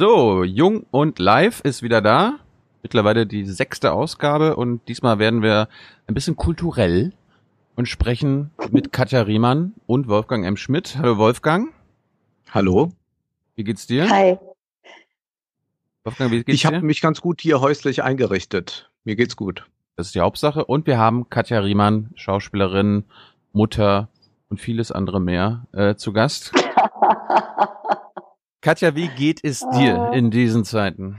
So, Jung und Live ist wieder da. Mittlerweile die sechste Ausgabe und diesmal werden wir ein bisschen kulturell und sprechen mit Katja Riemann und Wolfgang M. Schmidt. Hallo Wolfgang. Hallo. Wie geht's dir? Hi. Wolfgang, wie geht's ich habe mich ganz gut hier häuslich eingerichtet. Mir geht's gut. Das ist die Hauptsache. Und wir haben Katja Riemann, Schauspielerin, Mutter und vieles andere mehr äh, zu Gast. Katja, wie geht es dir äh. in diesen Zeiten?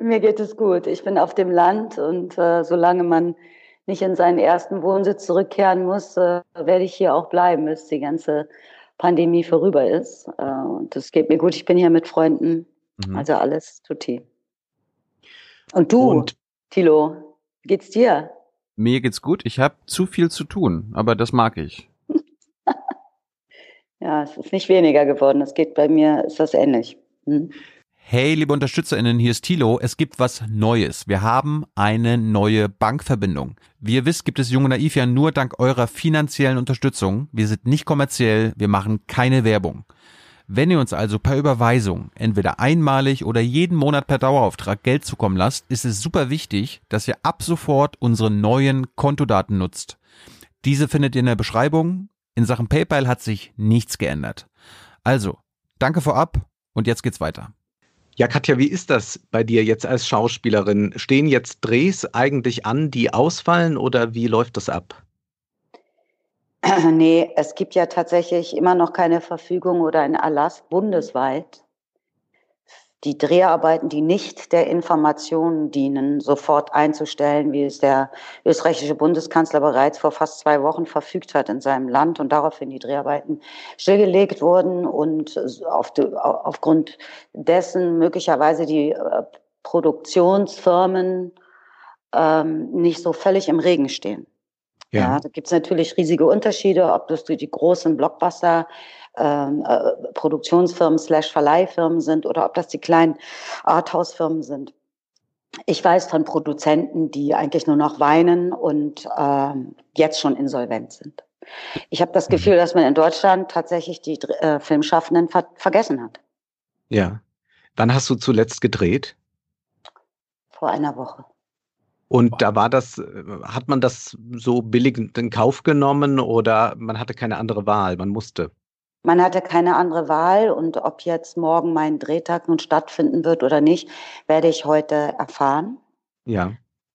Mir geht es gut. Ich bin auf dem Land und äh, solange man nicht in seinen ersten Wohnsitz zurückkehren muss, äh, werde ich hier auch bleiben, bis die ganze Pandemie vorüber ist. Äh, und das geht mir gut. Ich bin hier mit Freunden. Mhm. Also alles tutti. Und du, und Tilo, wie geht's dir? Mir geht's gut. Ich habe zu viel zu tun, aber das mag ich. Ja, es ist nicht weniger geworden. Es geht bei mir, ist das ähnlich. Hm? Hey, liebe UnterstützerInnen, hier ist Thilo. Es gibt was Neues. Wir haben eine neue Bankverbindung. Wie ihr wisst, gibt es Junge Naiv ja nur dank eurer finanziellen Unterstützung. Wir sind nicht kommerziell, wir machen keine Werbung. Wenn ihr uns also per Überweisung entweder einmalig oder jeden Monat per Dauerauftrag Geld zukommen lasst, ist es super wichtig, dass ihr ab sofort unsere neuen Kontodaten nutzt. Diese findet ihr in der Beschreibung in Sachen PayPal hat sich nichts geändert. Also, danke vorab und jetzt geht's weiter. Ja, Katja, wie ist das bei dir jetzt als Schauspielerin? Stehen jetzt Drehs eigentlich an, die ausfallen oder wie läuft das ab? Nee, es gibt ja tatsächlich immer noch keine Verfügung oder ein Erlass bundesweit die Dreharbeiten, die nicht der Information dienen, sofort einzustellen, wie es der österreichische Bundeskanzler bereits vor fast zwei Wochen verfügt hat in seinem Land und daraufhin die Dreharbeiten stillgelegt wurden und auf die, aufgrund dessen möglicherweise die äh, Produktionsfirmen ähm, nicht so völlig im Regen stehen. Ja, ja da gibt es natürlich riesige Unterschiede, ob das die großen Blockbuster ähm, äh, Produktionsfirmen slash Verleihfirmen sind oder ob das die kleinen Arthouse-Firmen sind. Ich weiß von Produzenten, die eigentlich nur noch weinen und ähm, jetzt schon insolvent sind. Ich habe das mhm. Gefühl, dass man in Deutschland tatsächlich die äh, Filmschaffenden ver vergessen hat. Ja. Wann hast du zuletzt gedreht? Vor einer Woche. Und da war das, äh, hat man das so billig in Kauf genommen oder man hatte keine andere Wahl, man musste? Man hatte keine andere Wahl und ob jetzt morgen mein Drehtag nun stattfinden wird oder nicht, werde ich heute erfahren. Ja.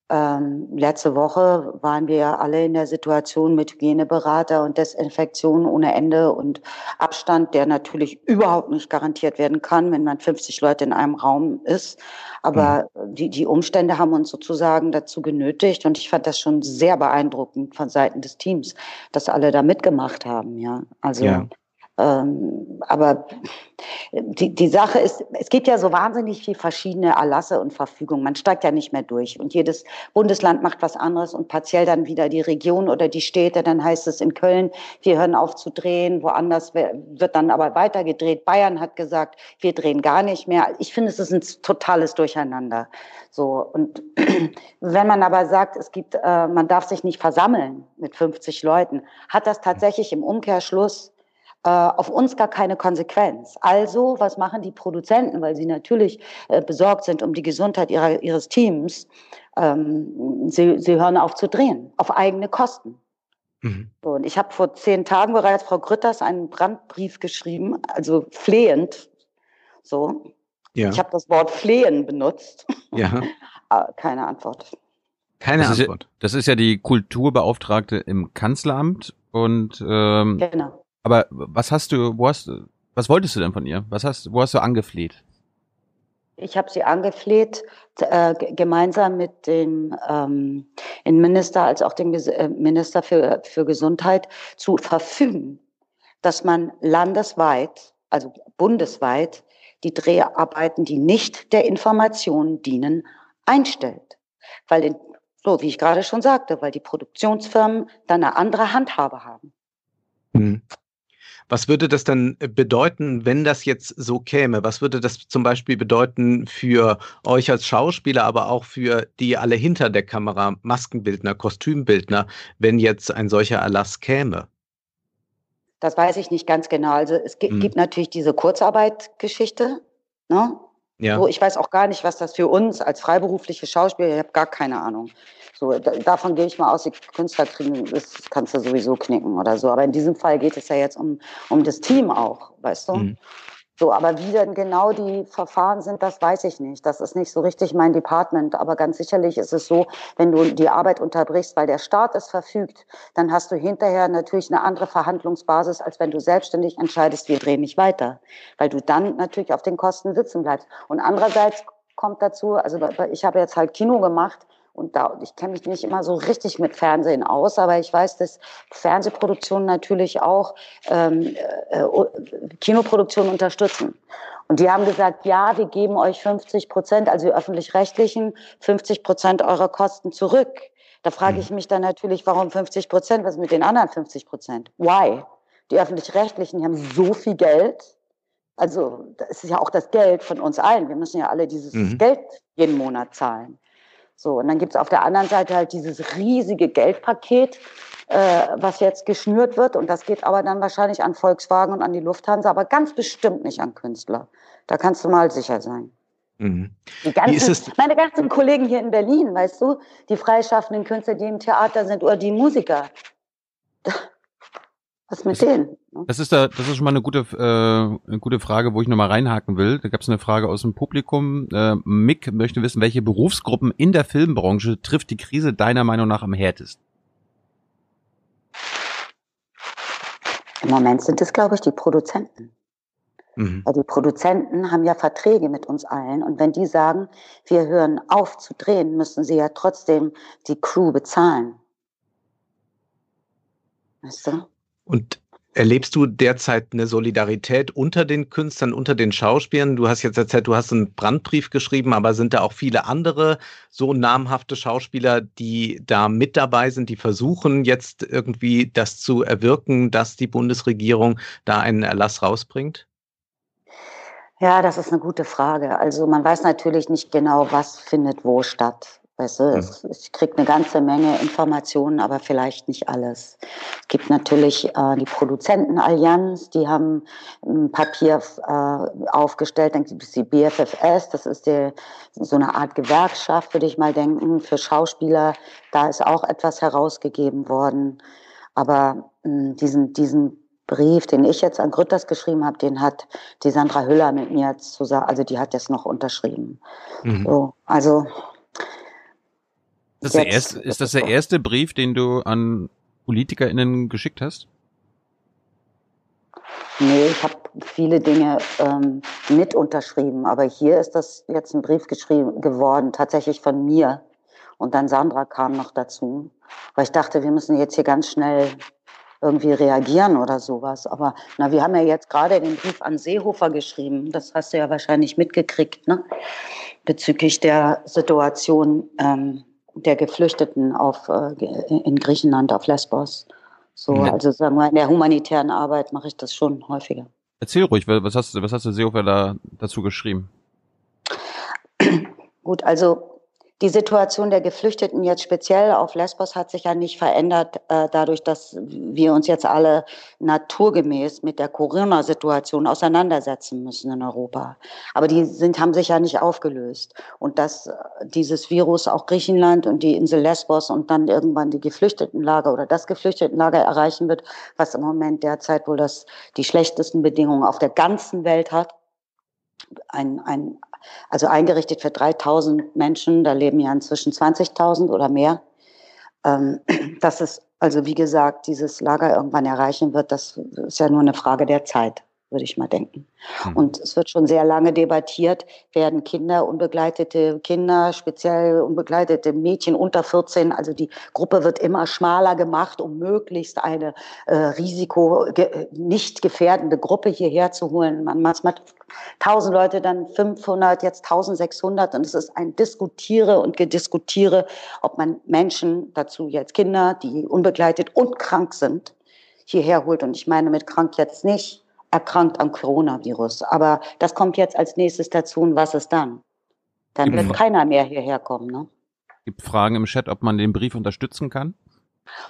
Ähm, letzte Woche waren wir ja alle in der Situation mit Hygieneberater und Desinfektion ohne Ende und Abstand, der natürlich überhaupt nicht garantiert werden kann, wenn man 50 Leute in einem Raum ist. Aber mhm. die, die Umstände haben uns sozusagen dazu genötigt und ich fand das schon sehr beeindruckend von Seiten des Teams, dass alle da mitgemacht haben. Ja, also. Ja. Ähm, aber die, die Sache ist, es gibt ja so wahnsinnig viel verschiedene Erlasse und Verfügungen. Man steigt ja nicht mehr durch. Und jedes Bundesland macht was anderes und partiell dann wieder die Region oder die Städte. Dann heißt es in Köln, wir hören auf zu drehen. Woanders wird dann aber weiter gedreht. Bayern hat gesagt, wir drehen gar nicht mehr. Ich finde, es ist ein totales Durcheinander. So. Und wenn man aber sagt, es gibt, äh, man darf sich nicht versammeln mit 50 Leuten, hat das tatsächlich im Umkehrschluss äh, auf uns gar keine Konsequenz. Also, was machen die Produzenten, weil sie natürlich äh, besorgt sind um die Gesundheit ihrer, ihres Teams? Ähm, sie, sie hören auf zu drehen, auf eigene Kosten. Mhm. Und ich habe vor zehn Tagen bereits Frau Grütters einen Brandbrief geschrieben, also flehend. So. Ja. Ich habe das Wort flehen benutzt. Ja. Keine Antwort. Keine das Antwort. Ist ja, das ist ja die Kulturbeauftragte im Kanzleramt und ähm, genau. Aber was hast du, wo hast du, was wolltest du denn von ihr? Was hast, wo hast du angefleht? Ich habe sie angefleht, äh, gemeinsam mit dem ähm, Innenminister als auch dem äh, Minister für, für Gesundheit zu verfügen, dass man landesweit, also bundesweit, die Dreharbeiten, die nicht der Information dienen, einstellt. Weil, in, so wie ich gerade schon sagte, weil die Produktionsfirmen dann eine andere Handhabe haben. Hm. Was würde das dann bedeuten, wenn das jetzt so käme? Was würde das zum Beispiel bedeuten für euch als Schauspieler, aber auch für die alle hinter der Kamera, Maskenbildner, Kostümbildner, wenn jetzt ein solcher Erlass käme? Das weiß ich nicht ganz genau. Also es gibt, hm. gibt natürlich diese Kurzarbeitgeschichte. Ne? Ja. So, ich weiß auch gar nicht, was das für uns als freiberufliche Schauspieler, ich habe gar keine Ahnung. So, da, davon gehe ich mal aus, die Künstler kriegen, das kannst du sowieso knicken oder so. Aber in diesem Fall geht es ja jetzt um, um das Team auch, weißt du? Mhm. So, aber wie denn genau die Verfahren sind, das weiß ich nicht. Das ist nicht so richtig mein Department. Aber ganz sicherlich ist es so, wenn du die Arbeit unterbrichst, weil der Staat es verfügt, dann hast du hinterher natürlich eine andere Verhandlungsbasis, als wenn du selbstständig entscheidest, wir drehen nicht weiter. Weil du dann natürlich auf den Kosten sitzen bleibst. Und andererseits kommt dazu, also ich habe jetzt halt Kino gemacht, und da, ich kenne mich nicht immer so richtig mit Fernsehen aus, aber ich weiß, dass Fernsehproduktionen natürlich auch ähm, äh, Kinoproduktionen unterstützen. Und die haben gesagt, ja, wir geben euch 50 Prozent, also die öffentlich-rechtlichen, 50 Prozent eurer Kosten zurück. Da frage ich mhm. mich dann natürlich, warum 50 Prozent? Was mit den anderen 50 Prozent? Why? Die öffentlich-rechtlichen haben so viel Geld. Also, das ist ja auch das Geld von uns allen. Wir müssen ja alle dieses mhm. Geld jeden Monat zahlen. So, und dann gibt's auf der anderen Seite halt dieses riesige Geldpaket, äh, was jetzt geschnürt wird. Und das geht aber dann wahrscheinlich an Volkswagen und an die Lufthansa, aber ganz bestimmt nicht an Künstler. Da kannst du mal sicher sein. Mhm. Die ganzen, meine ganzen Kollegen hier in Berlin, weißt du, die freischaffenden Künstler, die im Theater sind oder die Musiker. Was mit das, denen? Ne? Das ist da, das ist schon mal eine gute, äh, eine gute Frage, wo ich nochmal reinhaken will. Da gab es eine Frage aus dem Publikum. Äh, Mick möchte wissen, welche Berufsgruppen in der Filmbranche trifft die Krise deiner Meinung nach am härtesten? Im Moment sind es, glaube ich, die Produzenten. Mhm. Weil die Produzenten haben ja Verträge mit uns allen. Und wenn die sagen, wir hören auf zu drehen, müssen sie ja trotzdem die Crew bezahlen. Weißt du? Und erlebst du derzeit eine Solidarität unter den Künstlern, unter den Schauspielern? Du hast jetzt erzählt, du hast einen Brandbrief geschrieben, aber sind da auch viele andere so namhafte Schauspieler, die da mit dabei sind, die versuchen jetzt irgendwie das zu erwirken, dass die Bundesregierung da einen Erlass rausbringt? Ja, das ist eine gute Frage. Also man weiß natürlich nicht genau, was findet wo statt. Weißt du, mhm. ich kriege eine ganze Menge Informationen, aber vielleicht nicht alles. Es gibt natürlich äh, die Produzentenallianz, die haben ein Papier äh, aufgestellt, dann gibt es die BFFS, das ist die, so eine Art Gewerkschaft, würde ich mal denken, für Schauspieler. Da ist auch etwas herausgegeben worden. Aber mh, hm, diesen, diesen Brief, den ich jetzt an Grütters geschrieben habe, den hat die Sandra Hüller mit mir zusammen, also die hat jetzt noch unterschrieben. Mhm. So, also das der erste, ist das der erste Brief, den du an PolitikerInnen geschickt hast? Nee, ich habe viele Dinge ähm, mit unterschrieben, aber hier ist das jetzt ein Brief geschrieben geworden, tatsächlich von mir. Und dann Sandra kam noch dazu, weil ich dachte, wir müssen jetzt hier ganz schnell irgendwie reagieren oder sowas. Aber na, wir haben ja jetzt gerade den Brief an Seehofer geschrieben. Das hast du ja wahrscheinlich mitgekriegt, ne? Bezüglich der Situation ähm, der Geflüchteten auf, äh, in Griechenland, auf Lesbos. So, ja. also sagen wir, in der humanitären Arbeit mache ich das schon häufiger. Erzähl ruhig, was hast, was hast du Seehofer da dazu geschrieben? Gut, also die Situation der Geflüchteten jetzt speziell auf Lesbos hat sich ja nicht verändert, äh, dadurch, dass wir uns jetzt alle naturgemäß mit der Corona-Situation auseinandersetzen müssen in Europa. Aber die sind, haben sich ja nicht aufgelöst. Und dass äh, dieses Virus auch Griechenland und die Insel Lesbos und dann irgendwann die Geflüchtetenlager oder das Geflüchtetenlager erreichen wird, was im Moment derzeit wohl das, die schlechtesten Bedingungen auf der ganzen Welt hat, ein, ein, also eingerichtet für 3000 Menschen, da leben ja inzwischen 20.000 oder mehr. Ähm, dass es also, wie gesagt, dieses Lager irgendwann erreichen wird, das ist ja nur eine Frage der Zeit würde ich mal denken. Mhm. Und es wird schon sehr lange debattiert, werden Kinder, unbegleitete Kinder, speziell unbegleitete Mädchen unter 14, also die Gruppe wird immer schmaler gemacht, um möglichst eine äh, Risiko nicht gefährdende Gruppe hierher zu holen. Man macht 1000 Leute, dann 500, jetzt 1600 und es ist ein Diskutiere und Gediskutiere, ob man Menschen, dazu jetzt Kinder, die unbegleitet und krank sind, hierher holt. Und ich meine mit krank jetzt nicht erkrankt am Coronavirus. Aber das kommt jetzt als nächstes dazu und was ist dann? Dann wird keiner mehr hierher kommen. Ne? Gibt Fragen im Chat, ob man den Brief unterstützen kann?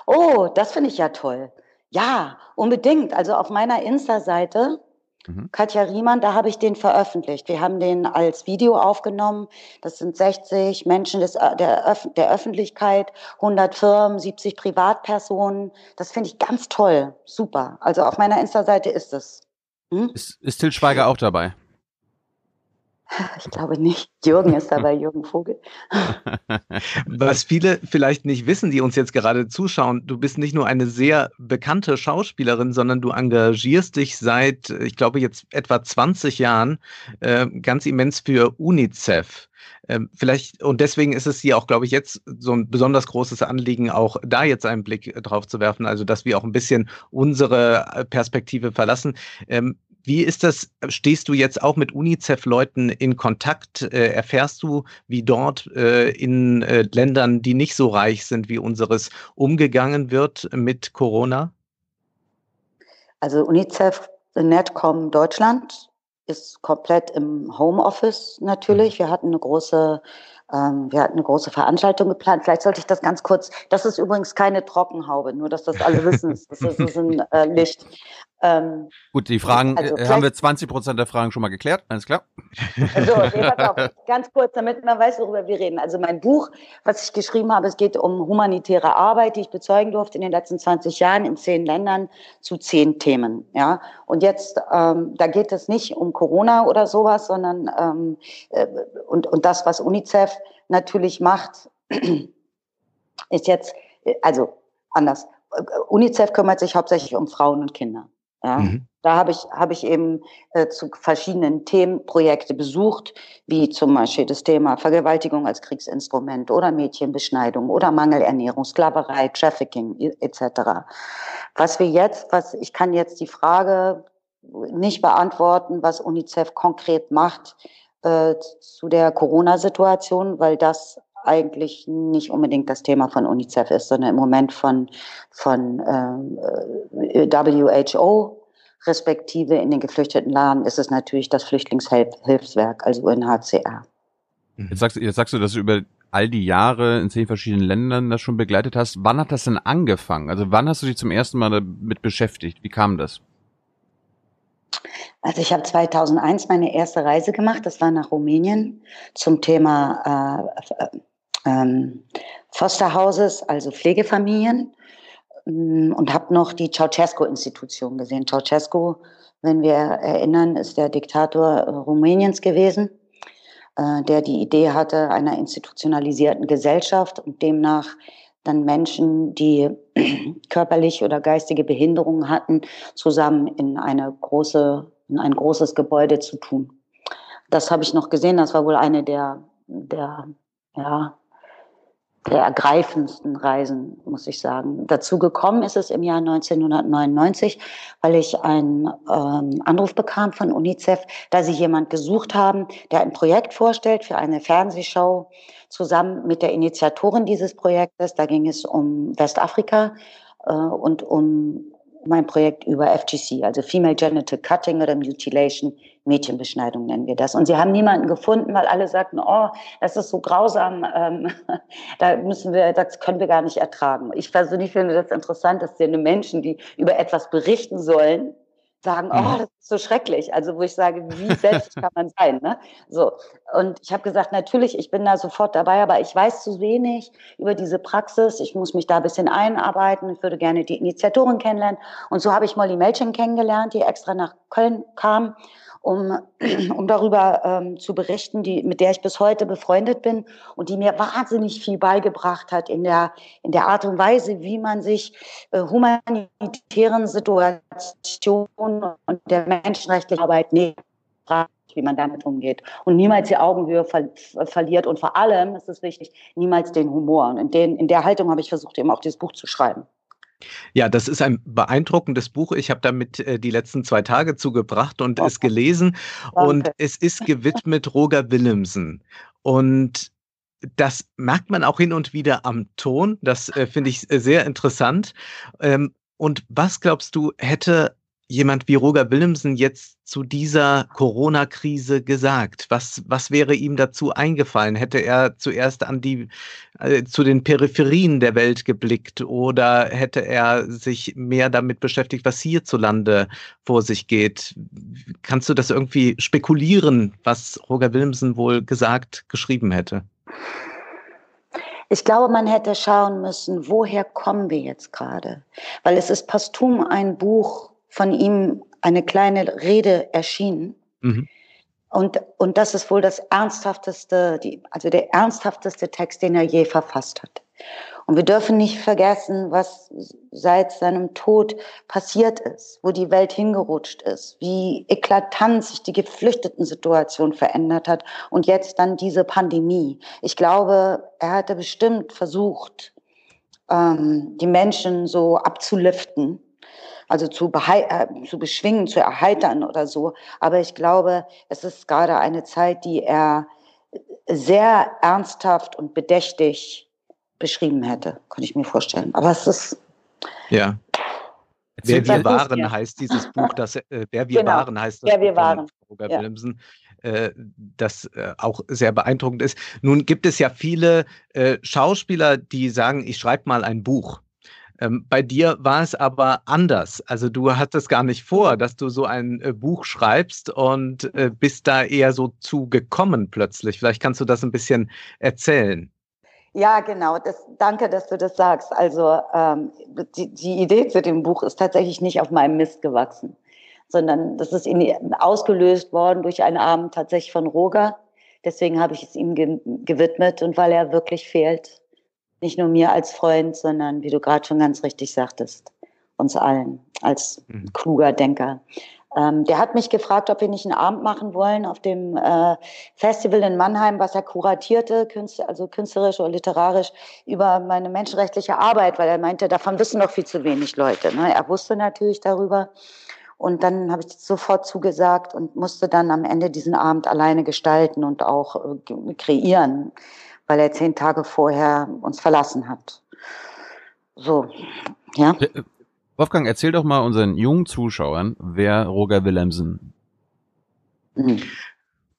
Oh, das finde ich ja toll. Ja, unbedingt. Also auf meiner Insta-Seite Mhm. Katja Riemann, da habe ich den veröffentlicht. Wir haben den als Video aufgenommen. Das sind 60 Menschen des, äh, der, Öf der Öffentlichkeit, 100 Firmen, 70 Privatpersonen. Das finde ich ganz toll. Super. Also auf meiner Insta-Seite ist es. Hm? Ist, ist Til Schweiger auch dabei? Ich glaube nicht. Jürgen ist dabei, Jürgen Vogel. Was viele vielleicht nicht wissen, die uns jetzt gerade zuschauen, du bist nicht nur eine sehr bekannte Schauspielerin, sondern du engagierst dich seit, ich glaube, jetzt etwa 20 Jahren äh, ganz immens für UNICEF. Ähm, vielleicht, und deswegen ist es hier auch, glaube ich, jetzt so ein besonders großes Anliegen, auch da jetzt einen Blick drauf zu werfen, also dass wir auch ein bisschen unsere Perspektive verlassen. Ähm, wie ist das? Stehst du jetzt auch mit UNICEF-Leuten in Kontakt? Äh, erfährst du, wie dort äh, in äh, Ländern, die nicht so reich sind wie unseres, umgegangen wird mit Corona? Also UNICEF Netcom Deutschland ist komplett im Homeoffice natürlich. Mhm. Wir hatten eine große ähm, wir hatten eine große Veranstaltung geplant. Vielleicht sollte ich das ganz kurz. Das ist übrigens keine Trockenhaube, nur dass das alle wissen. Das ist, das ist ein äh, Licht. Ähm, Gut, die Fragen also äh, haben wir 20 Prozent der Fragen schon mal geklärt. Alles klar. Also, nee, auf, ganz kurz, damit man weiß, worüber wir reden. Also mein Buch, was ich geschrieben habe, es geht um humanitäre Arbeit, die ich bezeugen durfte in den letzten 20 Jahren in zehn Ländern zu zehn Themen. Ja, und jetzt, ähm, da geht es nicht um Corona oder sowas, sondern ähm, äh, und und das, was UNICEF natürlich macht, ist jetzt, also anders. UNICEF kümmert sich hauptsächlich um Frauen und Kinder. Ja, mhm. Da habe ich, habe ich eben äh, zu verschiedenen Themen Projekte besucht, wie zum Beispiel das Thema Vergewaltigung als Kriegsinstrument oder Mädchenbeschneidung oder Mangelernährung, Sklaverei, Trafficking etc. Was wir jetzt, was ich kann jetzt die Frage nicht beantworten, was UNICEF konkret macht äh, zu der Corona-Situation, weil das eigentlich nicht unbedingt das Thema von UNICEF ist, sondern im Moment von, von äh, WHO, respektive in den geflüchteten Laden ist es natürlich das Flüchtlingshilfswerk, also UNHCR. Mhm. Jetzt sagst, jetzt sagst du, dass du über all die Jahre in zehn verschiedenen Ländern das schon begleitet hast. Wann hat das denn angefangen? Also wann hast du dich zum ersten Mal damit beschäftigt? Wie kam das? Also ich habe 2001 meine erste Reise gemacht, das war nach Rumänien zum Thema äh, ähm, Fosterhouses, also Pflegefamilien mm, und habe noch die Ceausescu-Institution gesehen. Ceausescu, wenn wir erinnern, ist der Diktator äh, Rumäniens gewesen, äh, der die Idee hatte einer institutionalisierten Gesellschaft und demnach dann Menschen, die körperliche oder geistige Behinderungen hatten, zusammen in eine große, in ein großes Gebäude zu tun. Das habe ich noch gesehen. Das war wohl eine der, der ja, der ergreifendsten Reisen, muss ich sagen. Dazu gekommen ist es im Jahr 1999, weil ich einen ähm, Anruf bekam von UNICEF, da sie jemand gesucht haben, der ein Projekt vorstellt für eine Fernsehshow zusammen mit der Initiatorin dieses Projektes. Da ging es um Westafrika äh, und um mein Projekt über FGC, also Female Genital Cutting oder Mutilation, Mädchenbeschneidung nennen wir das. Und sie haben niemanden gefunden, weil alle sagten, oh, das ist so grausam, ähm, da müssen wir, das können wir gar nicht ertragen. Ich persönlich finde das interessant, dass die Menschen, die über etwas berichten sollen, sagen, oh, mhm. das ist so schrecklich. Also wo ich sage, wie selbst kann man sein? Ne? So und ich habe gesagt, natürlich, ich bin da sofort dabei, aber ich weiß zu wenig über diese Praxis. Ich muss mich da ein bisschen einarbeiten. Ich würde gerne die Initiatoren kennenlernen. Und so habe ich Molly Melchen kennengelernt, die extra nach Köln kam um, um darüber ähm, zu berichten, die, mit der ich bis heute befreundet bin und die mir wahnsinnig viel beigebracht hat in der, in der Art und Weise, wie man sich äh, humanitären Situationen und der menschenrechtlichen Arbeit nähert wie man damit umgeht und niemals die Augenhöhe ver verliert und vor allem, ist es wichtig, niemals den Humor. Und in, den, in der Haltung habe ich versucht, eben auch dieses Buch zu schreiben. Ja, das ist ein beeindruckendes Buch. Ich habe damit äh, die letzten zwei Tage zugebracht und oh. es gelesen. Danke. Und es ist gewidmet Roger Willemsen. Und das merkt man auch hin und wieder am Ton. Das äh, finde ich sehr interessant. Ähm, und was glaubst du, hätte jemand wie Roger Willemsen jetzt zu dieser Corona-Krise gesagt? Was, was wäre ihm dazu eingefallen? Hätte er zuerst an die, äh, zu den Peripherien der Welt geblickt oder hätte er sich mehr damit beschäftigt, was hierzulande vor sich geht? Kannst du das irgendwie spekulieren, was Roger Willemsen wohl gesagt, geschrieben hätte? Ich glaube, man hätte schauen müssen, woher kommen wir jetzt gerade? Weil es ist posthum ein Buch von ihm eine kleine Rede erschienen. Mhm. Und, und das ist wohl das ernsthafteste, die, also der ernsthafteste Text, den er je verfasst hat. Und wir dürfen nicht vergessen, was seit seinem Tod passiert ist, wo die Welt hingerutscht ist, wie eklatant sich die Geflüchteten-Situation verändert hat und jetzt dann diese Pandemie. Ich glaube, er hatte bestimmt versucht, ähm, die Menschen so abzuliften also zu, äh, zu beschwingen, zu erheitern oder so. Aber ich glaube, es ist gerade eine Zeit, die er sehr ernsthaft und bedächtig beschrieben hätte, könnte ich mir vorstellen. Aber es ist. Ja. Wer wir waren ja. heißt dieses Buch, das äh, Wer wir genau. waren heißt das Wer wir waren. Roger ja. Willemsen äh, das äh, auch sehr beeindruckend ist. Nun gibt es ja viele äh, Schauspieler, die sagen, ich schreibe mal ein Buch. Ähm, bei dir war es aber anders. Also du hattest gar nicht vor, dass du so ein äh, Buch schreibst und äh, bist da eher so zugekommen plötzlich. Vielleicht kannst du das ein bisschen erzählen. Ja, genau. Das, danke, dass du das sagst. Also ähm, die, die Idee zu dem Buch ist tatsächlich nicht auf meinem Mist gewachsen, sondern das ist in, ausgelöst worden durch einen Abend tatsächlich von Roger. Deswegen habe ich es ihm ge gewidmet und weil er wirklich fehlt nicht nur mir als Freund, sondern wie du gerade schon ganz richtig sagtest, uns allen als mhm. kluger Denker. Ähm, der hat mich gefragt, ob wir nicht einen Abend machen wollen auf dem äh, Festival in Mannheim, was er kuratierte, künstler, also künstlerisch oder literarisch, über meine menschenrechtliche Arbeit, weil er meinte, davon wissen doch viel zu wenig Leute. Ne? Er wusste natürlich darüber. Und dann habe ich sofort zugesagt und musste dann am Ende diesen Abend alleine gestalten und auch äh, kreieren weil er zehn Tage vorher uns verlassen hat. So, ja. Äh, Wolfgang, erzähl doch mal unseren jungen Zuschauern, wer Roger Willemsen.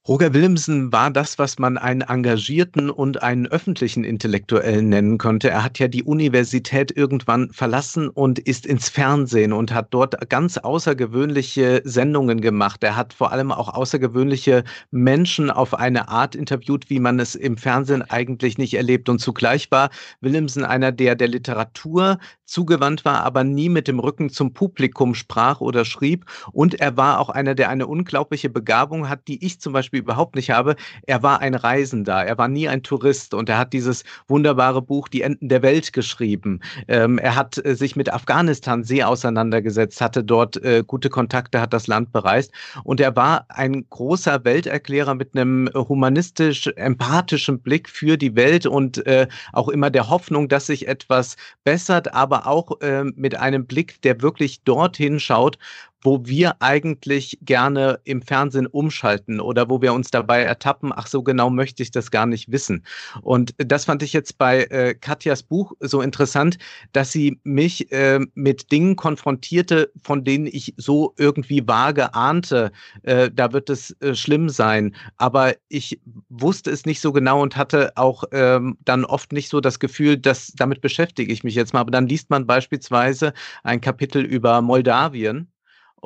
Roger Willemsen war das, was man einen engagierten und einen öffentlichen Intellektuellen nennen könnte. Er hat ja die Universität irgendwann verlassen und ist ins Fernsehen und hat dort ganz außergewöhnliche Sendungen gemacht. Er hat vor allem auch außergewöhnliche Menschen auf eine Art interviewt, wie man es im Fernsehen eigentlich nicht erlebt. Und zugleich war Willemsen einer, der der Literatur zugewandt war, aber nie mit dem Rücken zum Publikum sprach oder schrieb. Und er war auch einer, der eine unglaubliche Begabung hat, die ich zum Beispiel Beispiel überhaupt nicht habe. Er war ein Reisender, er war nie ein Tourist und er hat dieses wunderbare Buch Die Enden der Welt geschrieben. Ähm, er hat äh, sich mit Afghanistan sehr auseinandergesetzt, hatte dort äh, gute Kontakte, hat das Land bereist und er war ein großer Welterklärer mit einem humanistisch empathischen Blick für die Welt und äh, auch immer der Hoffnung, dass sich etwas bessert, aber auch äh, mit einem Blick, der wirklich dorthin schaut, wo wir eigentlich gerne im Fernsehen umschalten oder wo wir uns dabei ertappen, ach so genau möchte ich das gar nicht wissen. Und das fand ich jetzt bei äh, Katjas Buch so interessant, dass sie mich äh, mit Dingen konfrontierte, von denen ich so irgendwie vage ahnte, äh, da wird es äh, schlimm sein. Aber ich wusste es nicht so genau und hatte auch ähm, dann oft nicht so das Gefühl, dass damit beschäftige ich mich jetzt mal. Aber dann liest man beispielsweise ein Kapitel über Moldawien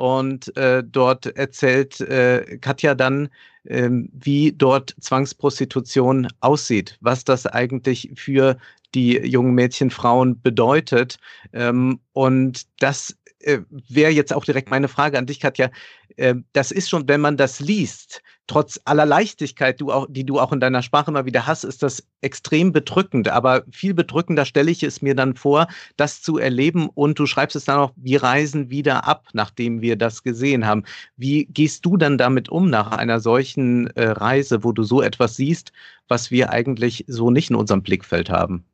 und äh, dort erzählt äh, Katja dann, ähm, wie dort Zwangsprostitution aussieht, was das eigentlich für die jungen Mädchen, Frauen bedeutet. Ähm, und das äh, wäre jetzt auch direkt meine Frage an dich, Katja. Äh, das ist schon, wenn man das liest, trotz aller Leichtigkeit, du auch, die du auch in deiner Sprache immer wieder hast, ist das extrem bedrückend. Aber viel bedrückender stelle ich es mir dann vor, das zu erleben. Und du schreibst es dann auch, wir reisen wieder ab, nachdem wir das gesehen haben. Wie gehst du dann damit um nach einer solchen äh, Reise, wo du so etwas siehst, was wir eigentlich so nicht in unserem Blickfeld haben?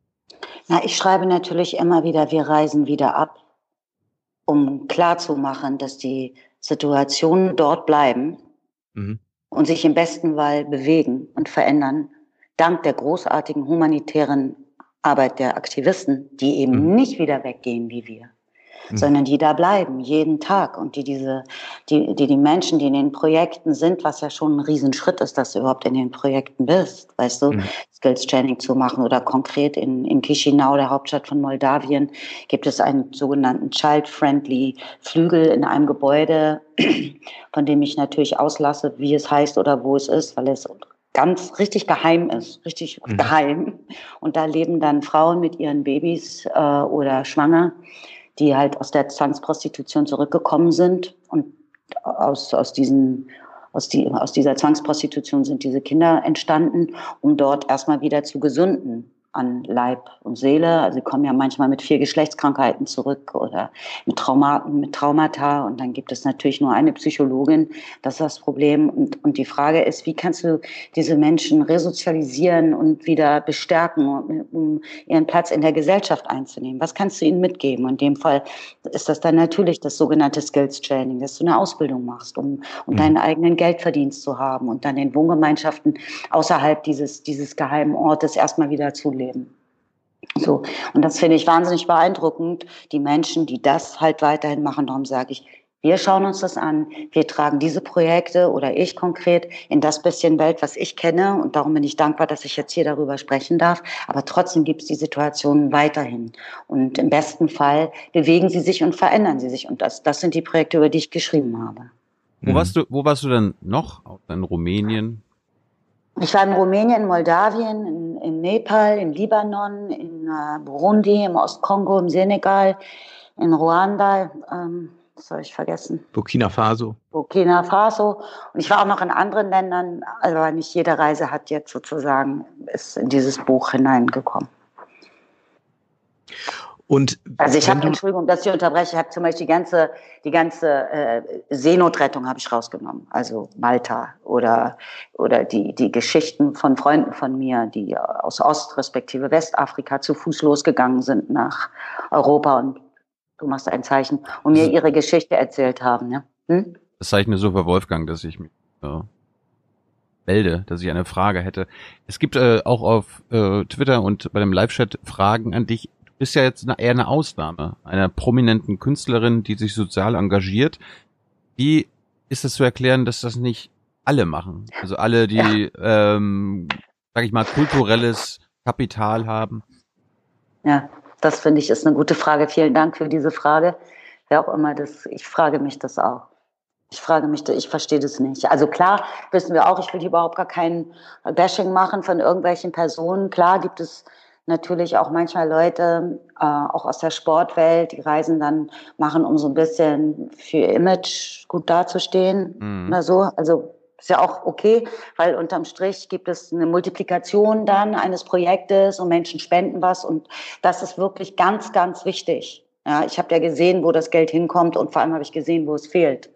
Na, ich schreibe natürlich immer wieder, wir reisen wieder ab um klarzumachen, dass die Situationen dort bleiben mhm. und sich im besten Fall bewegen und verändern, dank der großartigen humanitären Arbeit der Aktivisten, die eben mhm. nicht wieder weggehen wie wir. Mhm. sondern die da bleiben, jeden Tag und die diese, die, die, die Menschen, die in den Projekten sind, was ja schon ein Riesenschritt ist, dass du überhaupt in den Projekten bist, weißt du, mhm. Skills Training zu machen oder konkret in, in Chisinau, der Hauptstadt von Moldawien, gibt es einen sogenannten Child-Friendly Flügel in einem Gebäude, von dem ich natürlich auslasse, wie es heißt oder wo es ist, weil es ganz richtig geheim ist, richtig mhm. geheim. Und da leben dann Frauen mit ihren Babys äh, oder schwanger, die halt aus der Zwangsprostitution zurückgekommen sind und aus, aus diesen aus, die, aus dieser Zwangsprostitution sind diese Kinder entstanden, um dort erstmal wieder zu gesunden an Leib und Seele. Also sie kommen ja manchmal mit vier Geschlechtskrankheiten zurück oder mit Traumaten, mit Traumata. Und dann gibt es natürlich nur eine Psychologin. Das ist das Problem. Und, und die Frage ist, wie kannst du diese Menschen resozialisieren und wieder bestärken, um ihren Platz in der Gesellschaft einzunehmen? Was kannst du ihnen mitgeben? in dem Fall ist das dann natürlich das sogenannte Skills Training, dass du eine Ausbildung machst, um, um mhm. deinen eigenen Geldverdienst zu haben und dann in Wohngemeinschaften außerhalb dieses, dieses geheimen Ortes erstmal wieder zu leben leben. So. Und das finde ich wahnsinnig beeindruckend. Die Menschen, die das halt weiterhin machen, darum sage ich, wir schauen uns das an. Wir tragen diese Projekte oder ich konkret in das bisschen Welt, was ich kenne. Und darum bin ich dankbar, dass ich jetzt hier darüber sprechen darf. Aber trotzdem gibt es die Situationen weiterhin. Und im besten Fall bewegen sie sich und verändern sie sich. Und das, das sind die Projekte, über die ich geschrieben habe. Wo warst du, wo warst du denn noch? In Rumänien? Ich war in Rumänien, in Moldawien, in, in Nepal, in Libanon, in äh, Burundi, im Ostkongo, im Senegal, in Ruanda. Ähm, das habe ich vergessen. Burkina Faso. Burkina Faso. Und ich war auch noch in anderen Ländern, aber nicht jede Reise hat jetzt sozusagen ist in dieses Buch hineingekommen. Und also ich habe, Entschuldigung, dass ich unterbreche, ich habe zum Beispiel die ganze, die ganze äh, Seenotrettung habe ich rausgenommen. Also Malta oder, oder die, die Geschichten von Freunden von mir, die aus Ost- respektive Westafrika zu Fuß losgegangen sind nach Europa und du machst ein Zeichen und mir ihre Geschichte erzählt haben. Ja? Hm? Das mir so bei Wolfgang, dass ich mich äh, melde, dass ich eine Frage hätte. Es gibt äh, auch auf äh, Twitter und bei dem Live-Chat Fragen an dich bist ja jetzt eher eine Ausnahme einer prominenten Künstlerin, die sich sozial engagiert. Wie ist es zu erklären, dass das nicht alle machen? Also alle, die, ja. ähm, sag ich mal, kulturelles Kapital haben. Ja, das finde ich ist eine gute Frage. Vielen Dank für diese Frage. Wer auch immer das, ich frage mich das auch. Ich frage mich, ich verstehe das nicht. Also klar, wissen wir auch, ich will hier überhaupt gar kein Bashing machen von irgendwelchen Personen. Klar gibt es natürlich auch manchmal Leute, äh, auch aus der Sportwelt, die Reisen dann machen, um so ein bisschen für Image gut dazustehen mhm. oder so. Also ist ja auch okay, weil unterm Strich gibt es eine Multiplikation dann eines Projektes und Menschen spenden was und das ist wirklich ganz, ganz wichtig. Ja, ich habe ja gesehen, wo das Geld hinkommt und vor allem habe ich gesehen, wo es fehlt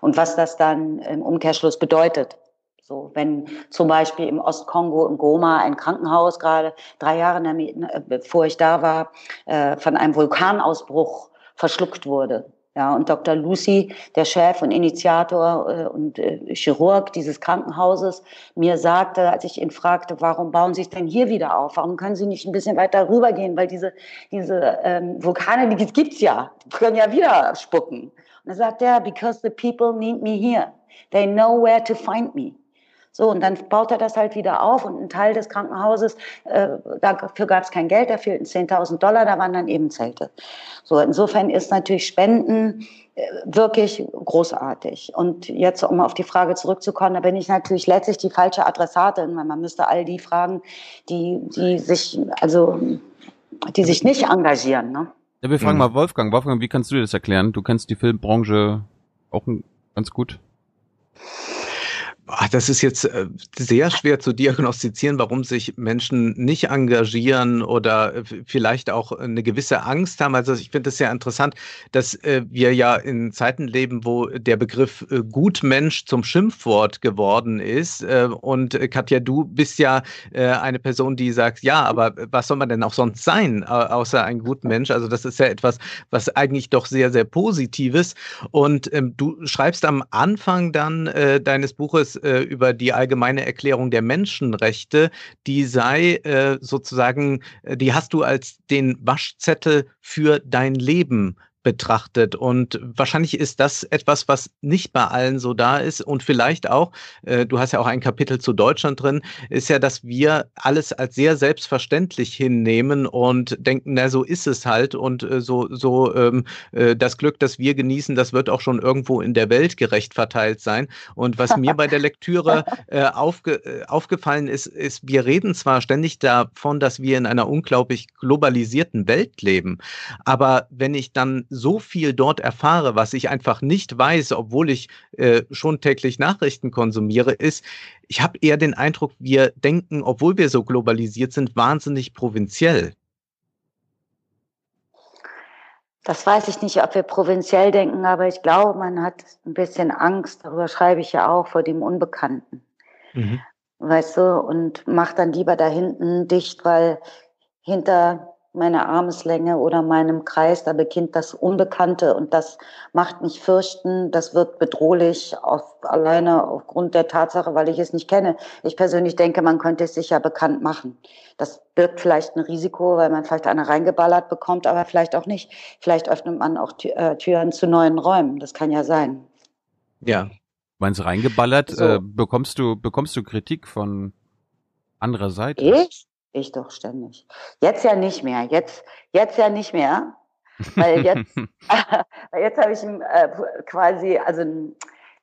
und was das dann im Umkehrschluss bedeutet. So, wenn zum Beispiel im Ostkongo, in Goma, ein Krankenhaus gerade drei Jahre, ne, bevor ich da war, äh, von einem Vulkanausbruch verschluckt wurde. Ja, und Dr. Lucy, der Chef und Initiator äh, und äh, Chirurg dieses Krankenhauses, mir sagte, als ich ihn fragte, warum bauen Sie es denn hier wieder auf? Warum können Sie nicht ein bisschen weiter rübergehen? Weil diese, diese ähm, Vulkane, die gibt's ja, die können ja wieder spucken. Und er sagt er, because the people need me here. They know where to find me. So, und dann baut er das halt wieder auf und ein Teil des Krankenhauses, äh, dafür gab es kein Geld, da fehlten 10.000 Dollar, da waren dann eben Zelte. So, insofern ist natürlich Spenden äh, wirklich großartig. Und jetzt, um auf die Frage zurückzukommen, da bin ich natürlich letztlich die falsche Adressatin, weil man müsste all die fragen, die, die sich, also, die sich nicht engagieren, ne? Ja, wir fragen mhm. mal Wolfgang. Wolfgang, wie kannst du dir das erklären? Du kennst die Filmbranche auch ganz gut. Ach, das ist jetzt äh, sehr schwer zu diagnostizieren, warum sich Menschen nicht engagieren oder äh, vielleicht auch eine gewisse Angst haben. Also ich finde es sehr interessant, dass äh, wir ja in Zeiten leben, wo der Begriff Gutmensch zum Schimpfwort geworden ist. Und Katja, du bist ja eine Person, die sagt, ja, aber was soll man denn auch sonst sein, außer ein Gutmensch? Also das ist ja etwas, was eigentlich doch sehr, sehr Positives. Und ähm, du schreibst am Anfang dann deines Buches äh, über die allgemeine Erklärung der Menschenrechte, die sei äh, sozusagen, äh, die hast du als den Waschzettel für dein Leben betrachtet. Und wahrscheinlich ist das etwas, was nicht bei allen so da ist. Und vielleicht auch, äh, du hast ja auch ein Kapitel zu Deutschland drin, ist ja, dass wir alles als sehr selbstverständlich hinnehmen und denken, na, so ist es halt. Und äh, so, so ähm, äh, das Glück, das wir genießen, das wird auch schon irgendwo in der Welt gerecht verteilt sein. Und was mir bei der Lektüre äh, aufge, äh, aufgefallen ist, ist, wir reden zwar ständig davon, dass wir in einer unglaublich globalisierten Welt leben, aber wenn ich dann so viel dort erfahre, was ich einfach nicht weiß, obwohl ich äh, schon täglich Nachrichten konsumiere, ist, ich habe eher den Eindruck, wir denken, obwohl wir so globalisiert sind, wahnsinnig provinziell. Das weiß ich nicht, ob wir provinziell denken, aber ich glaube, man hat ein bisschen Angst, darüber schreibe ich ja auch, vor dem Unbekannten. Mhm. Weißt du, und macht dann lieber da hinten dicht, weil hinter meiner Armeslänge oder meinem Kreis, da beginnt das Unbekannte und das macht mich fürchten, das wird bedrohlich auf, alleine aufgrund der Tatsache, weil ich es nicht kenne. Ich persönlich denke, man könnte es sicher bekannt machen. Das birgt vielleicht ein Risiko, weil man vielleicht eine reingeballert bekommt, aber vielleicht auch nicht. Vielleicht öffnet man auch äh, Türen zu neuen Räumen. Das kann ja sein. Ja. Meinst du reingeballert? So. Äh, bekommst du, bekommst du Kritik von anderer Seite? Ich? Ich doch ständig. Jetzt ja nicht mehr. Jetzt, jetzt ja nicht mehr. Weil jetzt, jetzt habe ich äh, quasi, also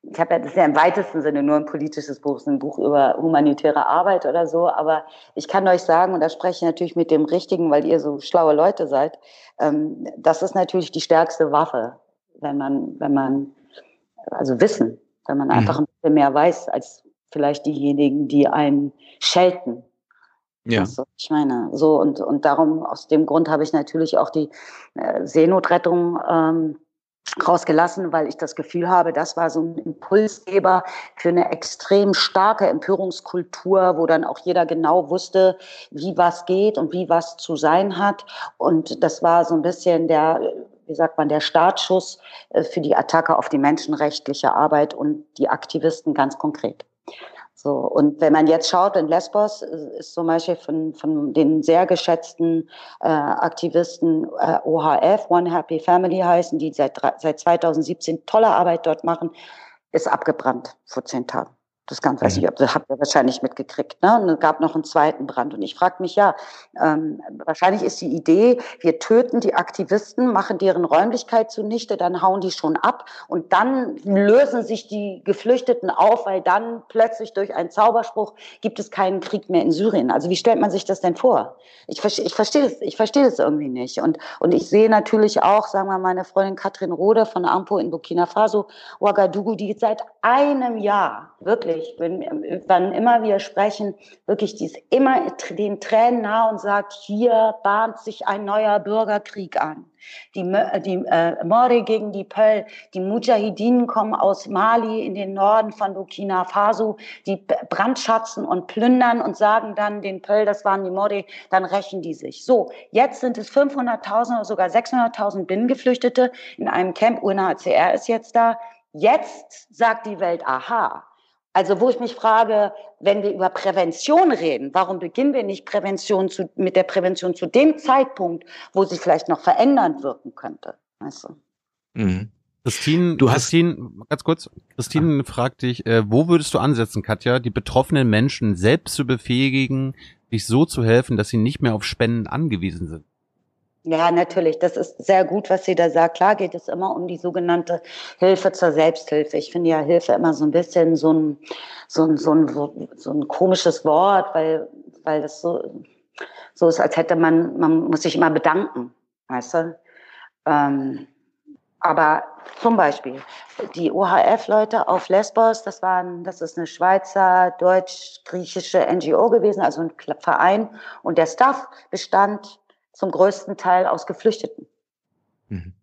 ich habe ja das ist ja im weitesten Sinne nur ein politisches Buch, ein Buch über humanitäre Arbeit oder so, aber ich kann euch sagen, und da spreche ich natürlich mit dem Richtigen, weil ihr so schlaue Leute seid, ähm, das ist natürlich die stärkste Waffe, wenn man, wenn man, also Wissen, wenn man einfach mhm. ein bisschen mehr weiß als vielleicht diejenigen, die einen schelten ja. Also, ich meine, so und, und darum, aus dem Grund habe ich natürlich auch die äh, Seenotrettung ähm, rausgelassen, weil ich das Gefühl habe, das war so ein Impulsgeber für eine extrem starke Empörungskultur, wo dann auch jeder genau wusste, wie was geht und wie was zu sein hat. Und das war so ein bisschen der, wie sagt man, der Startschuss äh, für die Attacke auf die menschenrechtliche Arbeit und die Aktivisten ganz konkret. So, und wenn man jetzt schaut, in Lesbos ist zum Beispiel von, von den sehr geschätzten äh, Aktivisten äh, OHF, One Happy Family heißen, die seit, seit 2017 tolle Arbeit dort machen, ist abgebrannt vor zehn Tagen. Das Ganze weiß ich, mhm. ob das habt ihr wahrscheinlich mitgekriegt. Ne? Und es gab noch einen zweiten Brand. Und ich frage mich ja, ähm, wahrscheinlich ist die Idee, wir töten die Aktivisten, machen deren Räumlichkeit zunichte, dann hauen die schon ab und dann lösen sich die Geflüchteten auf, weil dann plötzlich durch einen Zauberspruch gibt es keinen Krieg mehr in Syrien. Also wie stellt man sich das denn vor? Ich, ich verstehe das, ich verstehe das irgendwie nicht. Und, und ich sehe natürlich auch, sagen wir mal, meine Freundin Katrin Rode von Ampo in Burkina Faso, Ouagadougou, die seit einem Jahr wirklich wirklich, wenn, wann immer wir sprechen, wirklich dies immer den Tränen nah und sagt, hier bahnt sich ein neuer Bürgerkrieg an. Die, die äh, Morde gegen die Pöll, die Mujahideen kommen aus Mali in den Norden von Burkina Faso, die brandschatzen und plündern und sagen dann den Pöll, das waren die Morde, dann rächen die sich. So, jetzt sind es 500.000 oder sogar 600.000 Binnengeflüchtete in einem Camp, UNHCR ist jetzt da. Jetzt sagt die Welt, aha, also wo ich mich frage, wenn wir über Prävention reden, warum beginnen wir nicht Prävention zu, mit der Prävention zu dem Zeitpunkt, wo sie vielleicht noch verändernd wirken könnte? Weißt du? Mhm. Christine, du hast Christine, ganz kurz, Christine ah. fragt dich, äh, wo würdest du ansetzen, Katja, die betroffenen Menschen selbst zu befähigen, sich so zu helfen, dass sie nicht mehr auf Spenden angewiesen sind? Ja, natürlich. Das ist sehr gut, was sie da sagt. Klar geht es immer um die sogenannte Hilfe zur Selbsthilfe. Ich finde ja Hilfe immer so ein bisschen so ein, so ein, so ein, so ein komisches Wort, weil, weil das so, so ist, als hätte man, man muss sich immer bedanken, weißt du? Ähm, aber zum Beispiel die OHF-Leute auf Lesbos, das waren, das ist eine Schweizer, deutsch-griechische NGO gewesen, also ein Verein. Und der Staff bestand zum größten Teil aus Geflüchteten. Mhm.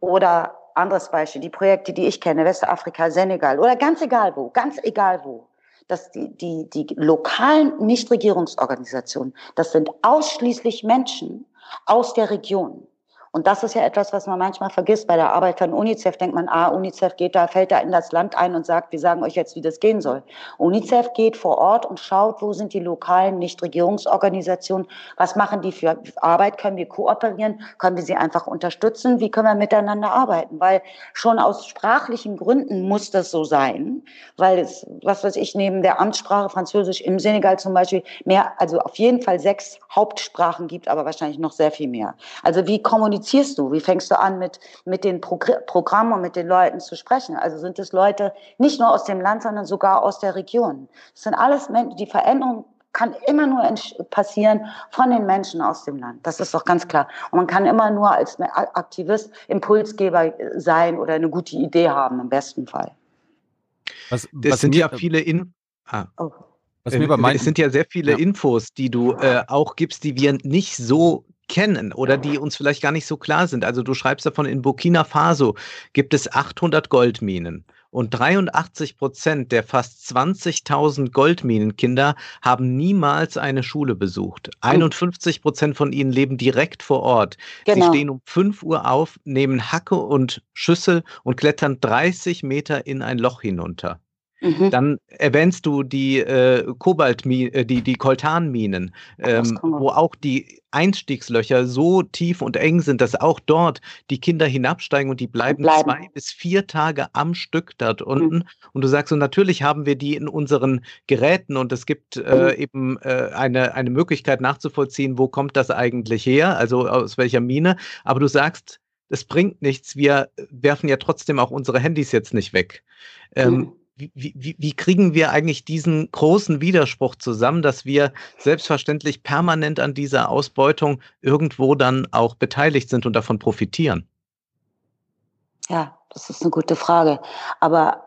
Oder anderes Beispiel, die Projekte, die ich kenne, Westafrika, Senegal oder ganz egal wo, ganz egal wo, dass die, die, die lokalen Nichtregierungsorganisationen, das sind ausschließlich Menschen aus der Region. Und das ist ja etwas, was man manchmal vergisst. Bei der Arbeit von UNICEF denkt man, ah, UNICEF geht da, fällt da in das Land ein und sagt, wir sagen euch jetzt, wie das gehen soll. UNICEF geht vor Ort und schaut, wo sind die lokalen Nichtregierungsorganisationen, was machen die für Arbeit, können wir kooperieren, können wir sie einfach unterstützen, wie können wir miteinander arbeiten? Weil schon aus sprachlichen Gründen muss das so sein, weil es, was weiß ich, neben der Amtssprache Französisch im Senegal zum Beispiel mehr, also auf jeden Fall sechs Hauptsprachen gibt, aber wahrscheinlich noch sehr viel mehr. Also wie kommunizieren kommunizierst du? Wie fängst du an, mit, mit den Progr Programmen und mit den Leuten zu sprechen? Also sind es Leute nicht nur aus dem Land, sondern sogar aus der Region. Das sind alles Menschen, die Veränderung kann immer nur passieren von den Menschen aus dem Land. Das ist doch ganz klar. Und man kann immer nur als Aktivist Impulsgeber sein oder eine gute Idee haben, im besten Fall. Was, das was sind ja viele in ah. oh. Was mir äh, es sind ja sehr viele ja. Infos, die du äh, auch gibst, die wir nicht so kennen oder die uns vielleicht gar nicht so klar sind. Also du schreibst davon, in Burkina Faso gibt es 800 Goldminen und 83 Prozent der fast 20.000 Goldminenkinder haben niemals eine Schule besucht. 51 Prozent von ihnen leben direkt vor Ort. Genau. Sie stehen um 5 Uhr auf, nehmen Hacke und Schüssel und klettern 30 Meter in ein Loch hinunter. Mhm. Dann erwähnst du die äh, Kobaltminen, äh, die, die Koltanminen, ähm, wo auch die Einstiegslöcher so tief und eng sind, dass auch dort die Kinder hinabsteigen und die bleiben, bleiben. zwei bis vier Tage am Stück dort unten. Mhm. Und du sagst, so natürlich haben wir die in unseren Geräten und es gibt äh, mhm. eben äh, eine, eine Möglichkeit nachzuvollziehen, wo kommt das eigentlich her, also aus welcher Mine. Aber du sagst, es bringt nichts, wir werfen ja trotzdem auch unsere Handys jetzt nicht weg. Ähm, mhm wie, wie, wie kriegen wir eigentlich diesen großen Widerspruch zusammen, dass wir selbstverständlich permanent an dieser Ausbeutung irgendwo dann auch beteiligt sind und davon profitieren? Ja, das ist eine gute Frage. Aber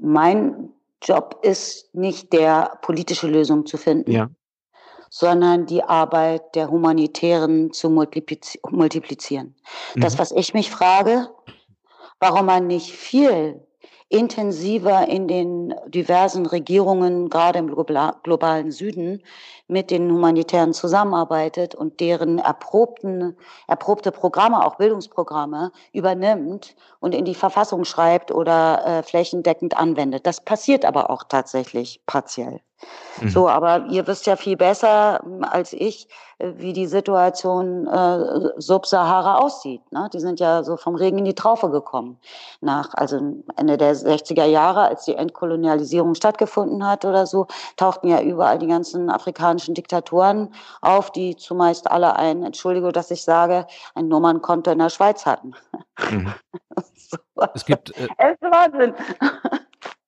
mein Job ist nicht der politische Lösung zu finden, ja. sondern die Arbeit der Humanitären zu multiplizieren. Mhm. Das, was ich mich frage, warum man nicht viel intensiver in den diversen Regierungen, gerade im globalen Süden, mit den Humanitären zusammenarbeitet und deren erprobten, erprobte Programme, auch Bildungsprogramme, übernimmt und in die Verfassung schreibt oder äh, flächendeckend anwendet. Das passiert aber auch tatsächlich partiell. Mhm. So, aber ihr wisst ja viel besser hm, als ich, äh, wie die Situation äh, Sub-Sahara aussieht. Ne? Die sind ja so vom Regen in die Traufe gekommen. Nach, also Ende der 60er Jahre, als die Entkolonialisierung stattgefunden hat oder so, tauchten ja überall die ganzen afrikanischen Diktatoren auf, die zumeist alle ein, Entschuldigung, dass ich sage, ein Nummernkonto in der Schweiz hatten. Mhm. so. Es gibt, äh, es ist Wahnsinn.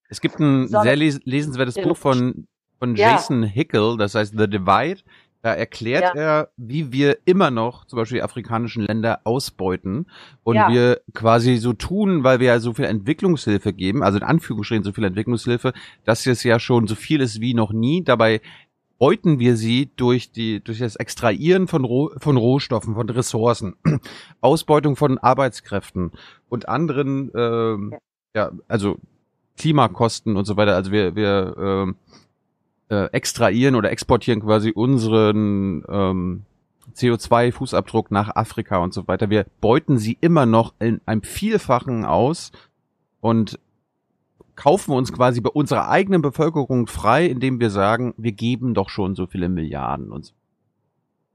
Es gibt ein sehr les lesenswertes Buch von von Jason ja. Hickel, das heißt The Divide. Da erklärt ja. er, wie wir immer noch zum Beispiel die afrikanischen Länder ausbeuten und ja. wir quasi so tun, weil wir ja so viel Entwicklungshilfe geben, also in Anführungsstrichen so viel Entwicklungshilfe, dass es ja schon so viel ist wie noch nie. Dabei beuten wir sie durch die durch das Extrahieren von, Roh, von Rohstoffen, von Ressourcen, Ausbeutung von Arbeitskräften und anderen, ähm, ja, also Klimakosten und so weiter. Also wir wir ähm, äh, extrahieren oder exportieren quasi unseren ähm, CO2-Fußabdruck nach Afrika und so weiter. Wir beuten sie immer noch in einem Vielfachen aus und kaufen uns quasi bei unserer eigenen Bevölkerung frei, indem wir sagen, wir geben doch schon so viele Milliarden und so.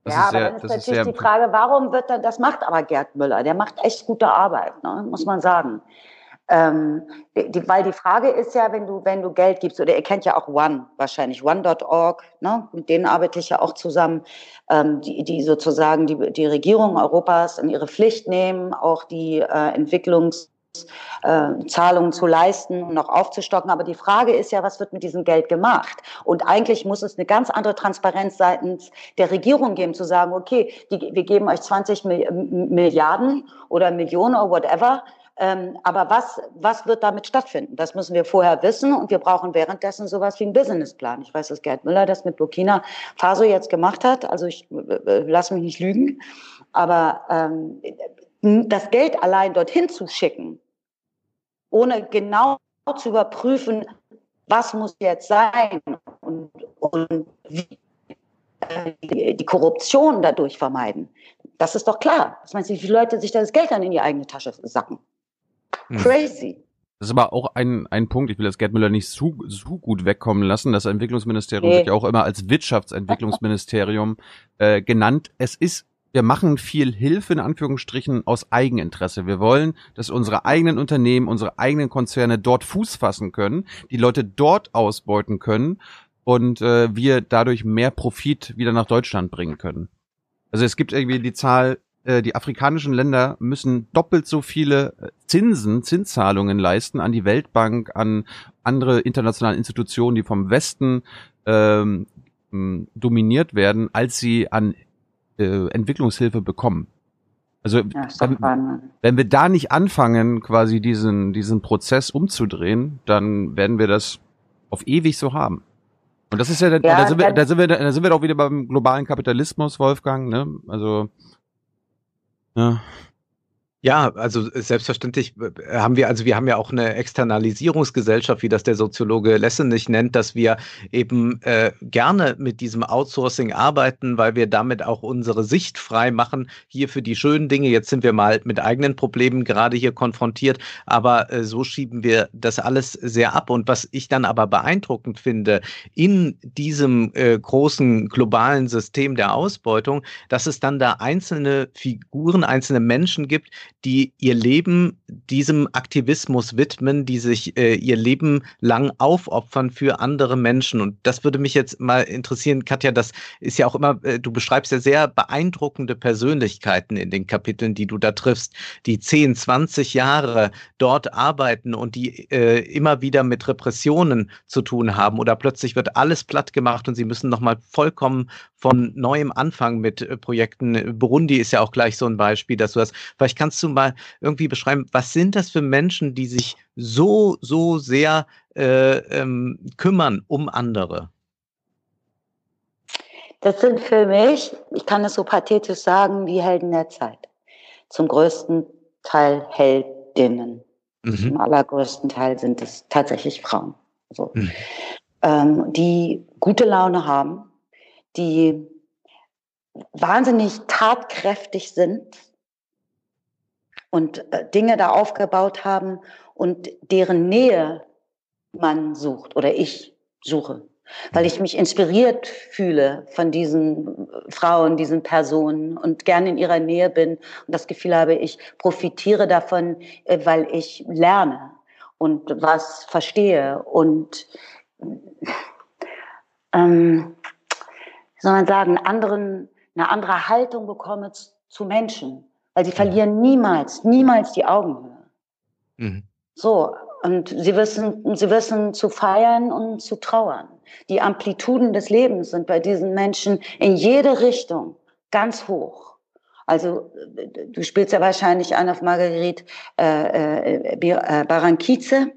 Das ja, aber sehr, dann ist natürlich ist die Frage, warum wird er, das macht aber Gerd Müller, der macht echt gute Arbeit, ne, muss man sagen. Ähm, die, weil die Frage ist ja, wenn du, wenn du Geld gibst, oder ihr kennt ja auch One wahrscheinlich, one.org, ne? mit denen arbeite ich ja auch zusammen, ähm, die, die sozusagen die, die Regierung Europas in ihre Pflicht nehmen, auch die äh, Entwicklungs äh, zu leisten und noch aufzustocken. Aber die Frage ist ja, was wird mit diesem Geld gemacht? Und eigentlich muss es eine ganz andere Transparenz seitens der Regierung geben, zu sagen, okay, die, wir geben euch 20 Milliarden oder Millionen oder whatever ähm, aber was, was wird damit stattfinden? Das müssen wir vorher wissen und wir brauchen währenddessen sowas wie einen Businessplan. Ich weiß, dass Gerd Müller das mit Burkina Faso jetzt gemacht hat. Also ich äh, äh lass mich nicht lügen. Aber ähm, das Geld allein dorthin zu schicken, ohne genau zu überprüfen, was muss jetzt sein und, und wie äh, die Korruption dadurch vermeiden Das ist doch klar. Was meinst du, wie viele Leute sich das Geld dann in die eigene Tasche sacken? Hm. Crazy. Das ist aber auch ein, ein Punkt, ich will das Gerd Müller nicht zu, zu gut wegkommen lassen. Das Entwicklungsministerium nee. wird ja auch immer als Wirtschaftsentwicklungsministerium äh, genannt. Es ist, wir machen viel Hilfe in Anführungsstrichen aus Eigeninteresse. Wir wollen, dass unsere eigenen Unternehmen, unsere eigenen Konzerne dort Fuß fassen können, die Leute dort ausbeuten können und äh, wir dadurch mehr Profit wieder nach Deutschland bringen können. Also es gibt irgendwie die Zahl, äh, die afrikanischen Länder müssen doppelt so viele äh, Zinsen, Zinszahlungen leisten an die Weltbank, an andere internationale Institutionen, die vom Westen ähm, dominiert werden, als sie an äh, Entwicklungshilfe bekommen. Also ja, wenn, wenn wir da nicht anfangen, quasi diesen, diesen Prozess umzudrehen, dann werden wir das auf ewig so haben. Und das ist ja, ja da, sind wir, da sind wir, da sind wir doch wieder beim globalen Kapitalismus, Wolfgang, ne? Also ja. Ja, also äh, selbstverständlich haben wir, also wir haben ja auch eine Externalisierungsgesellschaft, wie das der Soziologe Lessenich nennt, dass wir eben äh, gerne mit diesem Outsourcing arbeiten, weil wir damit auch unsere Sicht frei machen, hier für die schönen Dinge. Jetzt sind wir mal mit eigenen Problemen gerade hier konfrontiert, aber äh, so schieben wir das alles sehr ab. Und was ich dann aber beeindruckend finde, in diesem äh, großen globalen System der Ausbeutung, dass es dann da einzelne Figuren, einzelne Menschen gibt, die ihr Leben diesem Aktivismus widmen, die sich äh, ihr Leben lang aufopfern für andere Menschen. Und das würde mich jetzt mal interessieren, Katja, das ist ja auch immer, äh, du beschreibst ja sehr beeindruckende Persönlichkeiten in den Kapiteln, die du da triffst, die 10, 20 Jahre dort arbeiten und die äh, immer wieder mit Repressionen zu tun haben oder plötzlich wird alles platt gemacht und sie müssen nochmal vollkommen von neuem anfangen mit äh, Projekten. Burundi ist ja auch gleich so ein Beispiel, dass du hast. Vielleicht kannst du mal irgendwie beschreiben, was sind das für Menschen, die sich so, so sehr äh, ähm, kümmern um andere? Das sind für mich, ich kann es so pathetisch sagen, die Helden der Zeit. Zum größten Teil Heldinnen. Mhm. Zum allergrößten Teil sind es tatsächlich Frauen. So. Mhm. Ähm, die gute Laune haben, die wahnsinnig tatkräftig sind und äh, Dinge da aufgebaut haben und deren Nähe man sucht oder ich suche, weil ich mich inspiriert fühle von diesen Frauen, diesen Personen und gerne in ihrer Nähe bin und das Gefühl habe, ich profitiere davon, äh, weil ich lerne und was verstehe und ähm, soll man sagen, anderen, eine andere Haltung bekomme zu Menschen, weil sie verlieren niemals, niemals die Augenhöhe. Mhm. So, und sie wissen, sie wissen zu feiern und zu trauern. Die Amplituden des Lebens sind bei diesen Menschen in jede Richtung ganz hoch. Also du spielst ja wahrscheinlich an auf Marguerite äh, äh, äh Barankize,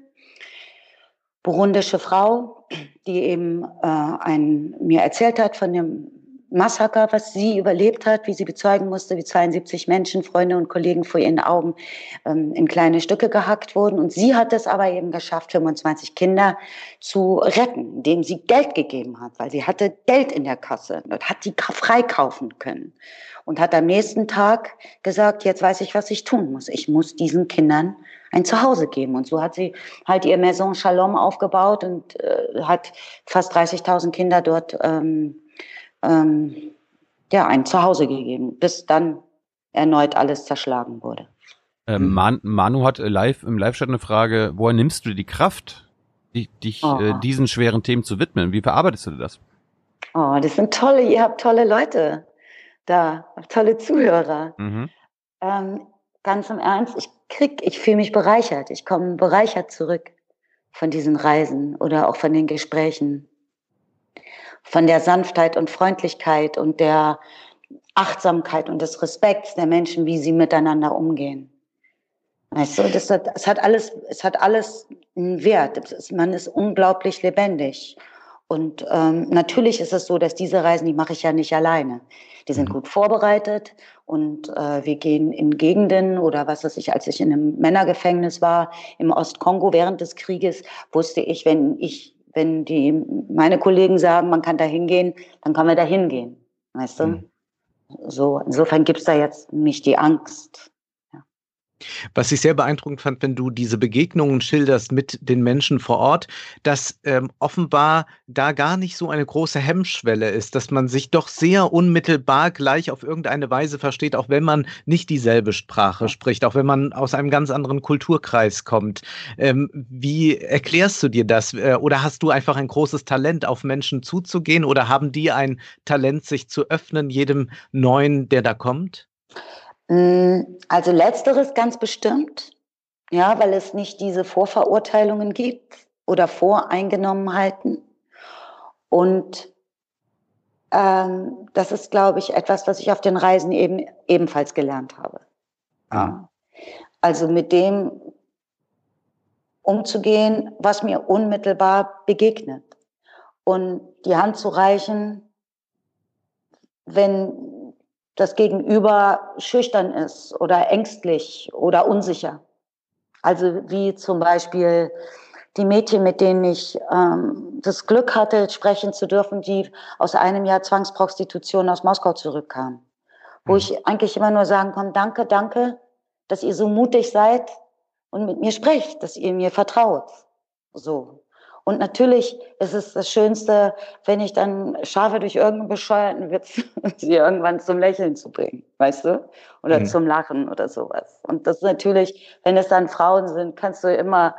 burundische Frau, die eben äh, ein, mir erzählt hat von dem Massaker, was sie überlebt hat, wie sie bezeugen musste, wie 72 Menschen, Freunde und Kollegen vor ihren Augen ähm, in kleine Stücke gehackt wurden. Und sie hat es aber eben geschafft, 25 Kinder zu retten, indem sie Geld gegeben hat, weil sie hatte Geld in der Kasse und hat die freikaufen können. Und hat am nächsten Tag gesagt, jetzt weiß ich, was ich tun muss. Ich muss diesen Kindern ein Zuhause geben. Und so hat sie halt ihr Maison Shalom aufgebaut und äh, hat fast 30.000 Kinder dort ähm, ähm, ja, ein Zuhause gegeben, bis dann erneut alles zerschlagen wurde. Ähm, Man, Manu hat live im Live-Chat eine Frage, woher nimmst du die Kraft, dich, dich oh. äh, diesen schweren Themen zu widmen? Wie verarbeitest du das? Oh, das sind tolle, ihr habt tolle Leute da, tolle Zuhörer. Mhm. Ähm, ganz im Ernst, ich krieg, ich fühle mich bereichert. Ich komme bereichert zurück von diesen Reisen oder auch von den Gesprächen. Von der Sanftheit und Freundlichkeit und der Achtsamkeit und des Respekts der Menschen, wie sie miteinander umgehen. Weißt du, das hat, es hat alles, es hat alles einen Wert. Ist, man ist unglaublich lebendig. Und ähm, natürlich ist es so, dass diese Reisen, die mache ich ja nicht alleine. Die sind mhm. gut vorbereitet und äh, wir gehen in Gegenden oder was weiß ich, als ich in einem Männergefängnis war im Ostkongo während des Krieges, wusste ich, wenn ich, wenn die meine Kollegen sagen, man kann da hingehen, dann kann man da hingehen, weißt du? Mhm. So, insofern gibt's da jetzt nicht die Angst. Was ich sehr beeindruckend fand, wenn du diese Begegnungen schilderst mit den Menschen vor Ort, dass ähm, offenbar da gar nicht so eine große Hemmschwelle ist, dass man sich doch sehr unmittelbar gleich auf irgendeine Weise versteht, auch wenn man nicht dieselbe Sprache spricht, auch wenn man aus einem ganz anderen Kulturkreis kommt. Ähm, wie erklärst du dir das? Äh, oder hast du einfach ein großes Talent, auf Menschen zuzugehen? Oder haben die ein Talent, sich zu öffnen, jedem Neuen, der da kommt? Mm, also letzteres ganz bestimmt, ja, weil es nicht diese Vorverurteilungen gibt oder Voreingenommenheiten. Und ähm, das ist, glaube ich, etwas, was ich auf den Reisen eben ebenfalls gelernt habe. Ah. Also mit dem umzugehen, was mir unmittelbar begegnet. Und die Hand zu reichen, wenn das Gegenüber schüchtern ist oder ängstlich oder unsicher. Also wie zum Beispiel die Mädchen, mit denen ich ähm, das Glück hatte, sprechen zu dürfen, die aus einem Jahr Zwangsprostitution aus Moskau zurückkamen. Wo mhm. ich eigentlich immer nur sagen kann, danke, danke, dass ihr so mutig seid und mit mir sprecht, dass ihr mir vertraut. So. Und natürlich ist es das Schönste, wenn ich dann schaffe, durch irgendeinen bescheuerten Witz sie irgendwann zum Lächeln zu bringen, weißt du? Oder mhm. zum Lachen oder sowas. Und das ist natürlich, wenn es dann Frauen sind, kannst du immer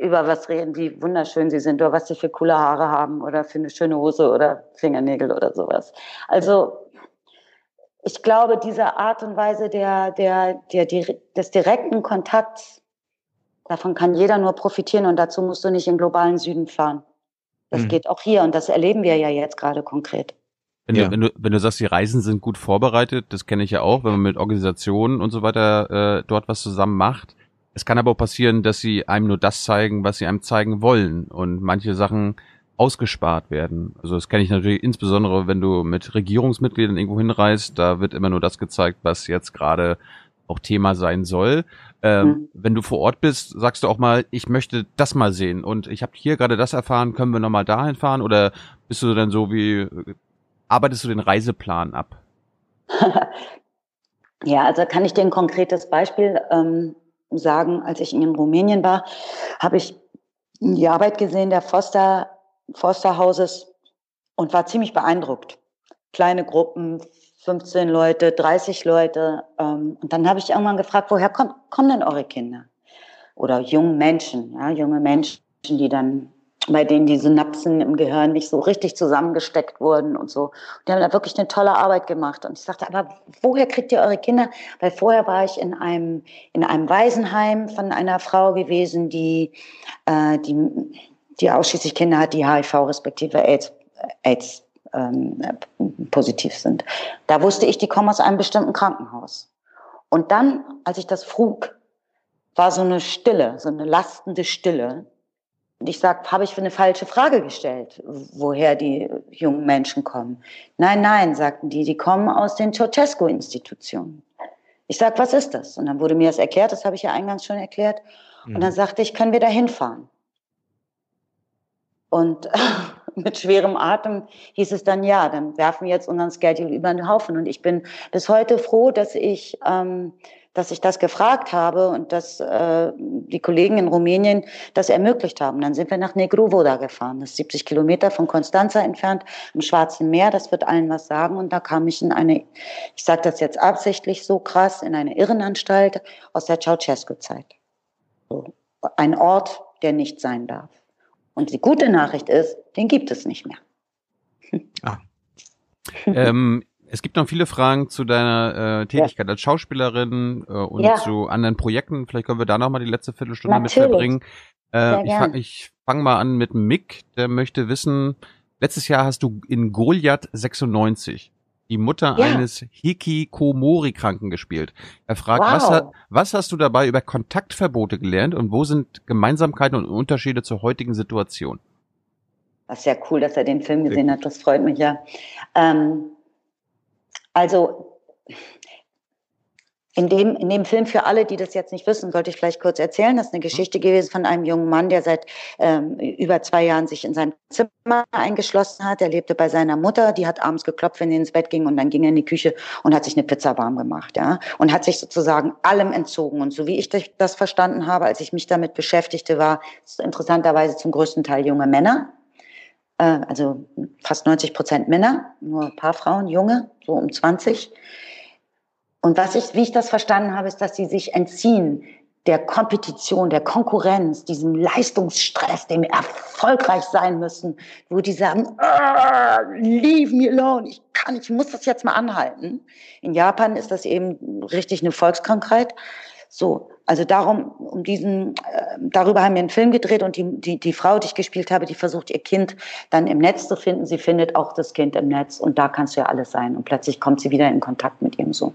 über was reden, wie wunderschön sie sind oder was sie für coole Haare haben oder für eine schöne Hose oder Fingernägel oder sowas. Also ich glaube, diese Art und Weise der, der, der, des direkten Kontakts Davon kann jeder nur profitieren und dazu musst du nicht in globalen Süden fahren. Das mhm. geht auch hier und das erleben wir ja jetzt gerade konkret. Wenn, ja. du, wenn, du, wenn du sagst, die Reisen sind gut vorbereitet, das kenne ich ja auch, wenn man mit Organisationen und so weiter äh, dort was zusammen macht. Es kann aber auch passieren, dass sie einem nur das zeigen, was sie einem zeigen wollen und manche Sachen ausgespart werden. Also das kenne ich natürlich insbesondere, wenn du mit Regierungsmitgliedern irgendwo hinreist, da wird immer nur das gezeigt, was jetzt gerade auch Thema sein soll. Ähm, mhm. Wenn du vor Ort bist, sagst du auch mal, ich möchte das mal sehen und ich habe hier gerade das erfahren, können wir nochmal dahin fahren oder bist du dann so wie, arbeitest du den Reiseplan ab? ja, also kann ich dir ein konkretes Beispiel ähm, sagen. Als ich in Rumänien war, habe ich die Arbeit gesehen der Foster, Fosterhauses und war ziemlich beeindruckt. Kleine Gruppen, 15 Leute, 30 Leute. Ähm, und dann habe ich irgendwann gefragt, woher kommt, kommen denn eure Kinder? Oder junge Menschen, ja, junge Menschen, die dann, bei denen die Synapsen im Gehirn nicht so richtig zusammengesteckt wurden und so. Die haben da wirklich eine tolle Arbeit gemacht. Und ich sagte, aber woher kriegt ihr eure Kinder? Weil vorher war ich in einem, in einem Waisenheim von einer Frau gewesen, die, äh, die, die ausschließlich Kinder hat, die HIV respektive AIDS, AIDS ähm, positiv sind. Da wusste ich, die kommen aus einem bestimmten Krankenhaus. Und dann, als ich das frug, war so eine Stille, so eine lastende Stille. Und ich sag, habe ich eine falsche Frage gestellt, woher die jungen Menschen kommen? Nein, nein, sagten die, die kommen aus den Ceausescu-Institutionen. Ich sag, was ist das? Und dann wurde mir das erklärt, das habe ich ja eingangs schon erklärt. Und dann mhm. sagte ich, können wir da hinfahren? Und mit schwerem Atem hieß es dann, ja, dann werfen wir jetzt unseren Schedule über den Haufen. Und ich bin bis heute froh, dass ich, ähm, dass ich das gefragt habe und dass äh, die Kollegen in Rumänien das ermöglicht haben. Dann sind wir nach Negruvoda gefahren, das ist 70 Kilometer von Konstanza entfernt, im Schwarzen Meer. Das wird allen was sagen. Und da kam ich in eine, ich sage das jetzt absichtlich so krass, in eine Irrenanstalt aus der Ceausescu-Zeit. Ein Ort, der nicht sein darf. Und die gute Nachricht ist, den gibt es nicht mehr. Ah. ähm, es gibt noch viele Fragen zu deiner äh, Tätigkeit ja. als Schauspielerin äh, und ja. zu anderen Projekten. Vielleicht können wir da noch mal die letzte Viertelstunde Natürlich. mit verbringen. Äh, ich fange fang mal an mit Mick, der möchte wissen, letztes Jahr hast du in Goliath 96 die Mutter ja. eines Hikikomori-Kranken gespielt. Er fragt, wow. was, was hast du dabei über Kontaktverbote gelernt und wo sind Gemeinsamkeiten und Unterschiede zur heutigen Situation? Das ist ja cool, dass er den Film gesehen hat. Das freut mich ja. Ähm, also in dem, in dem Film für alle, die das jetzt nicht wissen, sollte ich vielleicht kurz erzählen. Das ist eine Geschichte gewesen von einem jungen Mann, der seit ähm, über zwei Jahren sich in seinem Zimmer eingeschlossen hat. Er lebte bei seiner Mutter, die hat abends geklopft, wenn sie ins Bett ging und dann ging er in die Küche und hat sich eine Pizza warm gemacht, ja. Und hat sich sozusagen allem entzogen. Und so wie ich das verstanden habe, als ich mich damit beschäftigte, war es interessanterweise zum größten Teil junge Männer. Äh, also fast 90 Prozent Männer, nur ein paar Frauen, junge, so um 20 und was ich, wie ich das verstanden habe, ist, dass sie sich entziehen der Kompetition, der Konkurrenz, diesem Leistungsstress, dem erfolgreich sein müssen, wo die sagen, ah, leave me alone, ich kann, ich muss das jetzt mal anhalten. In Japan ist das eben richtig eine Volkskrankheit. So, also darum, um diesen, äh, darüber haben wir einen Film gedreht und die, die, die Frau, die ich gespielt habe, die versucht ihr Kind dann im Netz zu finden. Sie findet auch das Kind im Netz und da kannst du ja alles sein. Und plötzlich kommt sie wieder in Kontakt mit ihrem Sohn.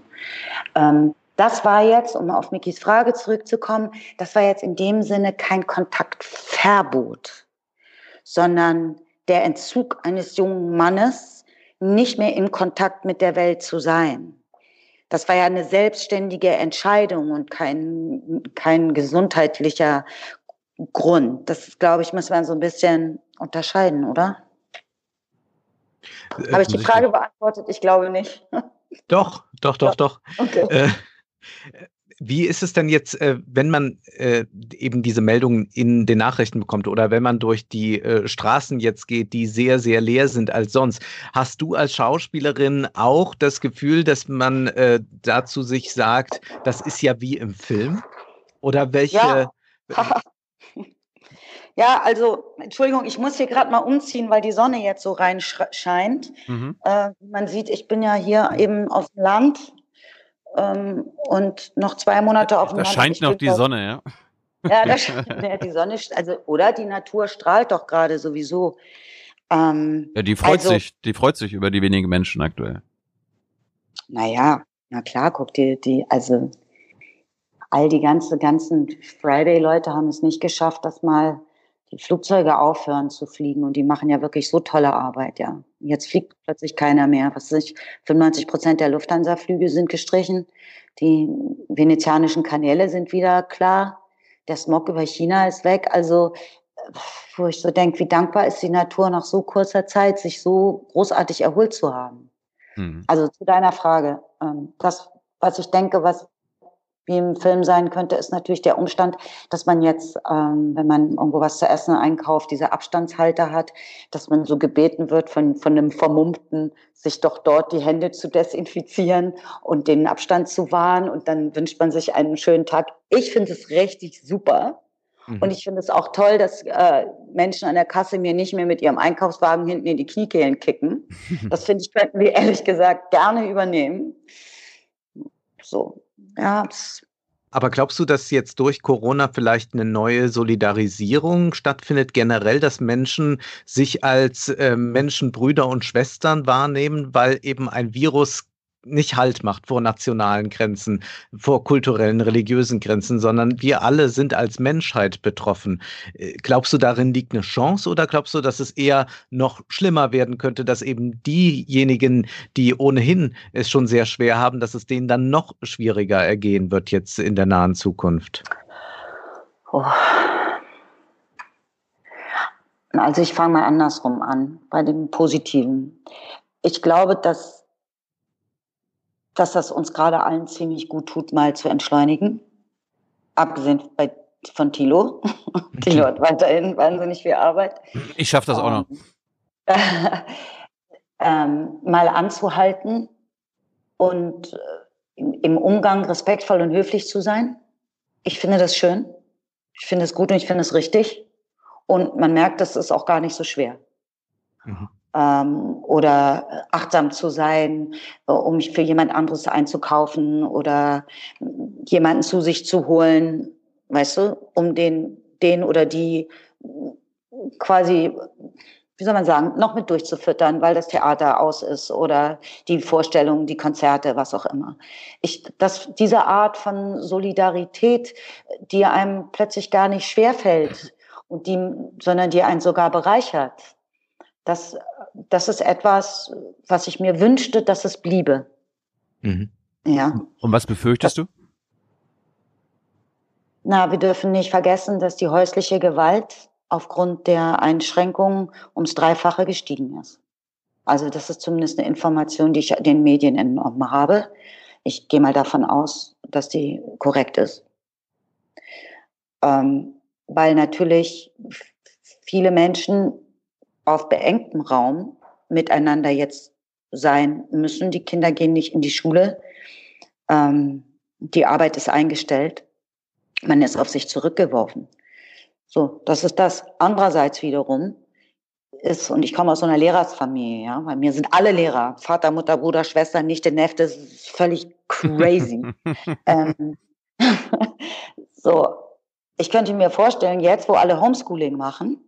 Ähm, das war jetzt, um auf Mikis Frage zurückzukommen, das war jetzt in dem Sinne kein Kontaktverbot, sondern der Entzug eines jungen Mannes, nicht mehr in Kontakt mit der Welt zu sein. Das war ja eine selbstständige Entscheidung und kein, kein gesundheitlicher Grund. Das, glaube ich, muss man so ein bisschen unterscheiden, oder? Äh, Habe ich die Frage beantwortet? Ich glaube nicht. Doch, doch, doch, doch. Okay. Äh, wie ist es denn jetzt, äh, wenn man äh, eben diese Meldungen in den Nachrichten bekommt oder wenn man durch die äh, Straßen jetzt geht, die sehr, sehr leer sind als sonst? Hast du als Schauspielerin auch das Gefühl, dass man dazu sich sagt, das ist ja wie im Film? Oder welche? Ja, ja also Entschuldigung, ich muss hier gerade mal umziehen, weil die Sonne jetzt so rein scheint. Mhm. man sieht, ich bin ja hier eben auf dem Land ähm, und noch zwei Monate auf dem Da scheint noch die Sonne, ja. Ja, da scheint ja, die Sonne, also, oder die Natur strahlt doch gerade sowieso. Ähm, ja, die freut also, sich, die freut sich über die wenigen Menschen aktuell. Naja, na klar, guck dir die, also all die ganze, ganzen Friday-Leute haben es nicht geschafft, dass mal die Flugzeuge aufhören zu fliegen und die machen ja wirklich so tolle Arbeit, ja. Jetzt fliegt plötzlich keiner mehr. Was weiß ich, 95 Prozent der Lufthansa-Flüge sind gestrichen. Die venezianischen Kanäle sind wieder klar. Der Smog über China ist weg. Also, wo ich so denke, wie dankbar ist die Natur nach so kurzer Zeit, sich so großartig erholt zu haben. Mhm. Also zu deiner Frage. Ähm, das, was ich denke, was wie im Film sein könnte, ist natürlich der Umstand, dass man jetzt, ähm, wenn man irgendwo was zu essen einkauft, diese Abstandshalter hat, dass man so gebeten wird von, von einem Vermummten, sich doch dort die Hände zu desinfizieren und den Abstand zu wahren und dann wünscht man sich einen schönen Tag. Ich finde es richtig super. Mhm. Und ich finde es auch toll, dass äh, Menschen an der Kasse mir nicht mehr mit ihrem Einkaufswagen hinten in die Kniekehlen kicken. Das finde ich, könnten wir ehrlich gesagt gerne übernehmen. So, ja. Aber glaubst du, dass jetzt durch Corona vielleicht eine neue Solidarisierung stattfindet, generell, dass Menschen sich als äh, Menschen, Brüder und Schwestern wahrnehmen, weil eben ein Virus nicht Halt macht vor nationalen Grenzen, vor kulturellen, religiösen Grenzen, sondern wir alle sind als Menschheit betroffen. Äh, glaubst du, darin liegt eine Chance oder glaubst du, dass es eher noch schlimmer werden könnte, dass eben diejenigen, die ohnehin es schon sehr schwer haben, dass es denen dann noch schwieriger ergehen wird jetzt in der nahen Zukunft? Oh. Also ich fange mal andersrum an, bei dem Positiven. Ich glaube, dass dass das uns gerade allen ziemlich gut tut, mal zu entschleunigen. Abgesehen bei, von Thilo. Thilo hat weiterhin wahnsinnig viel Arbeit. Ich schaffe das auch noch. ähm, mal anzuhalten und äh, im Umgang respektvoll und höflich zu sein. Ich finde das schön. Ich finde es gut und ich finde es richtig. Und man merkt, das ist auch gar nicht so schwer. Mhm ähm, oder achtsam zu sein, äh, um für jemand anderes einzukaufen oder jemanden zu sich zu holen, weißt du, um den, den oder die quasi, wie soll man sagen, noch mit durchzufüttern, weil das Theater aus ist oder die Vorstellungen, die Konzerte, was auch immer. Ich, das, diese Art von Solidarität, die einem plötzlich gar nicht schwerfällt und die, sondern die einen sogar bereichert das, das ist etwas, was ich mir wünschte, dass es bliebe. Mhm. Ja. Und was befürchtest du? Na, wir dürfen nicht vergessen, dass die häusliche Gewalt aufgrund der Einschränkungen ums Dreifache gestiegen ist. Also das ist zumindest eine Information, die ich den Medien entnommen habe. Ich gehe mal davon aus, dass die korrekt ist. Ähm, weil natürlich viele Menschen auf beengtem Raum miteinander jetzt sein müssen. Die Kinder gehen nicht in die Schule. Ähm, die Arbeit ist eingestellt. Man ist auf sich zurückgeworfen. So, das ist das. Andererseits wiederum ist, und ich komme aus so einer Lehrersfamilie, ja, bei mir sind alle Lehrer, Vater, Mutter, Bruder, Schwester, Nichte, Neffe, das ist völlig crazy. ähm, so, ich könnte mir vorstellen, jetzt, wo alle Homeschooling machen,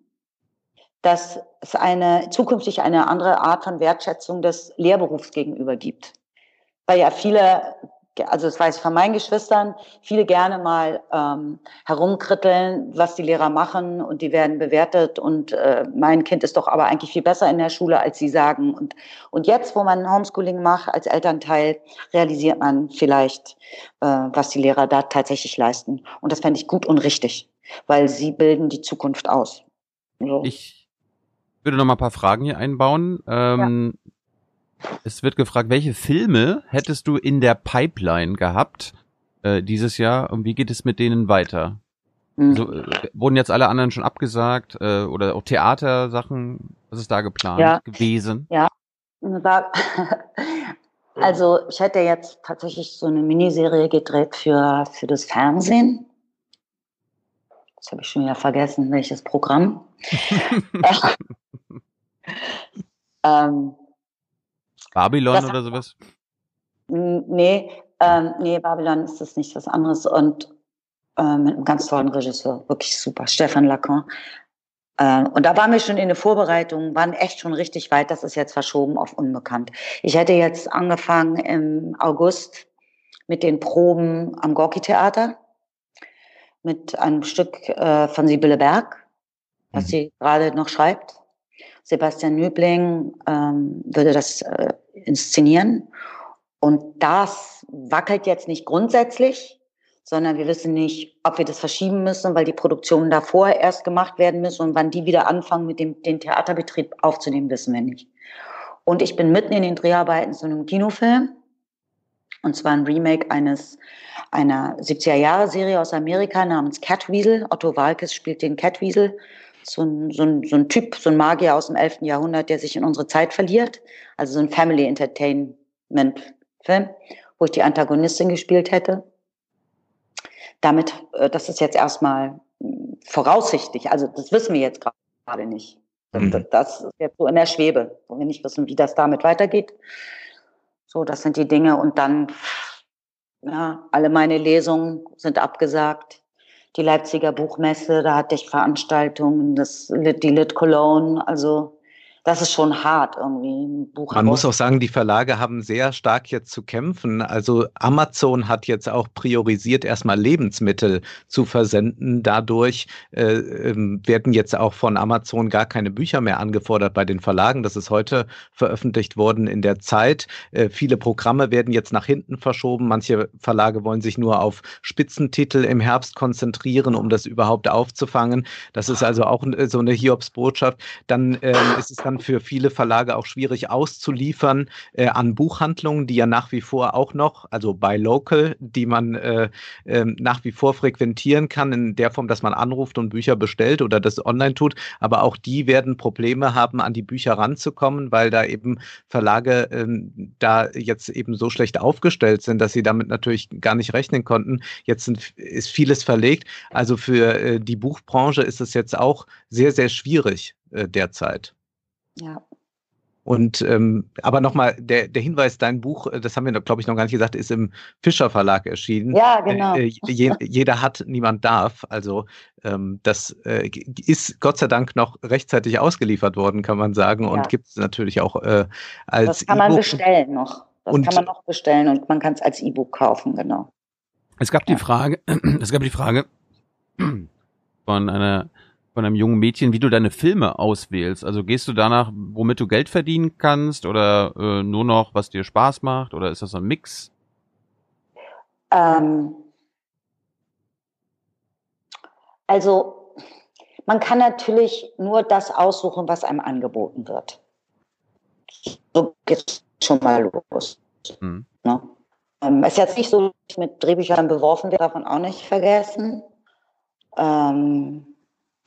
dass es eine, zukünftig eine andere Art von Wertschätzung des Lehrberufs gegenüber gibt. Weil ja viele also das weiß ich von meinen Geschwistern, viele gerne mal ähm, herumkritteln, was die Lehrer machen und die werden bewertet und äh, mein Kind ist doch aber eigentlich viel besser in der Schule, als sie sagen. Und, und jetzt, wo man Homeschooling macht als Elternteil, realisiert man vielleicht, äh, was die Lehrer da tatsächlich leisten. Und das fände ich gut und richtig, weil sie bilden die Zukunft aus. So. Ich würde noch mal ein paar Fragen hier einbauen. Ähm, ja. Es wird gefragt, welche Filme hättest du in der Pipeline gehabt äh, dieses Jahr und wie geht es mit denen weiter? Mhm. So, äh, wurden jetzt alle anderen schon abgesagt äh, oder auch Theatersachen? Was ist da geplant ja. gewesen? Ja, also ich hätte jetzt tatsächlich so eine Miniserie gedreht für, für das Fernsehen. Das habe ich schon wieder vergessen, welches Programm. ähm, Babylon das, oder sowas? Nee, ähm, nee, Babylon ist das nicht was anderes und äh, mit einem ganz tollen Regisseur, wirklich super, Stefan Lacan. Äh, und da waren wir schon in der Vorbereitung, waren echt schon richtig weit, das ist jetzt verschoben auf unbekannt. Ich hätte jetzt angefangen im August mit den Proben am Gorki-Theater mit einem Stück äh, von Sibylle Berg, was mhm. sie gerade noch schreibt. Sebastian Nübling ähm, würde das äh, inszenieren. Und das wackelt jetzt nicht grundsätzlich, sondern wir wissen nicht, ob wir das verschieben müssen, weil die Produktionen davor erst gemacht werden müssen und wann die wieder anfangen, mit dem den Theaterbetrieb aufzunehmen, wissen wir nicht. Und ich bin mitten in den Dreharbeiten zu einem Kinofilm. Und zwar ein Remake eines, einer 70er-Jahre-Serie aus Amerika namens Catweasel. Otto Walkes spielt den Catweasel so ein, so, ein, so ein Typ, so ein Magier aus dem 11. Jahrhundert, der sich in unsere Zeit verliert. Also so ein Family Entertainment Film, wo ich die Antagonistin gespielt hätte. Damit, äh, das ist jetzt erstmal hm, voraussichtlich, also das wissen wir jetzt gerade nicht. Mhm. Das ist jetzt so in der Schwebe, wo wir nicht wissen, wie das damit weitergeht. So, das sind die Dinge. Und dann, ja, alle meine Lesungen sind abgesagt die Leipziger Buchmesse, da hatte ich Veranstaltungen, das, die Lit Cologne, also das ist schon hart irgendwie. Ein Buch Man muss auch sagen, die Verlage haben sehr stark jetzt zu kämpfen. Also Amazon hat jetzt auch priorisiert, erstmal Lebensmittel zu versenden. Dadurch äh, ähm, werden jetzt auch von Amazon gar keine Bücher mehr angefordert bei den Verlagen. Das ist heute veröffentlicht worden in der Zeit. Äh, viele Programme werden jetzt nach hinten verschoben. Manche Verlage wollen sich nur auf Spitzentitel im Herbst konzentrieren, um das überhaupt aufzufangen. Das ist also auch so eine Hiobsbotschaft. Dann äh, ist es dann dann für viele Verlage auch schwierig auszuliefern äh, an Buchhandlungen, die ja nach wie vor auch noch, also bei Local, die man äh, äh, nach wie vor frequentieren kann, in der Form, dass man anruft und Bücher bestellt oder das online tut. Aber auch die werden Probleme haben, an die Bücher ranzukommen, weil da eben Verlage ähm, da jetzt eben so schlecht aufgestellt sind, dass sie damit natürlich gar nicht rechnen konnten. Jetzt sind, ist vieles verlegt. Also für äh, die Buchbranche ist es jetzt auch sehr, sehr schwierig äh, derzeit. Ja. Und ähm, aber nochmal, der, der Hinweis, dein Buch, äh, das haben wir, glaube ich, noch gar nicht gesagt, ist im Fischer Verlag erschienen. Ja, genau. Äh, je, jeder hat, niemand darf. Also ähm, das äh, ist Gott sei Dank noch rechtzeitig ausgeliefert worden, kann man sagen. Ja. Und gibt es natürlich auch äh, als. Das kann man e bestellen noch. Das und, kann man noch bestellen und man kann es als E-Book kaufen, genau. Es gab ja. die Frage, es gab die Frage von einer von einem jungen Mädchen, wie du deine Filme auswählst. Also gehst du danach, womit du Geld verdienen kannst oder äh, nur noch, was dir Spaß macht oder ist das ein Mix? Ähm, also man kann natürlich nur das aussuchen, was einem angeboten wird. So geht schon mal los. Mhm. Ne? Ähm, es ist jetzt nicht so, dass ich mit Drehbüchern beworfen werde, davon auch nicht vergessen. Ähm,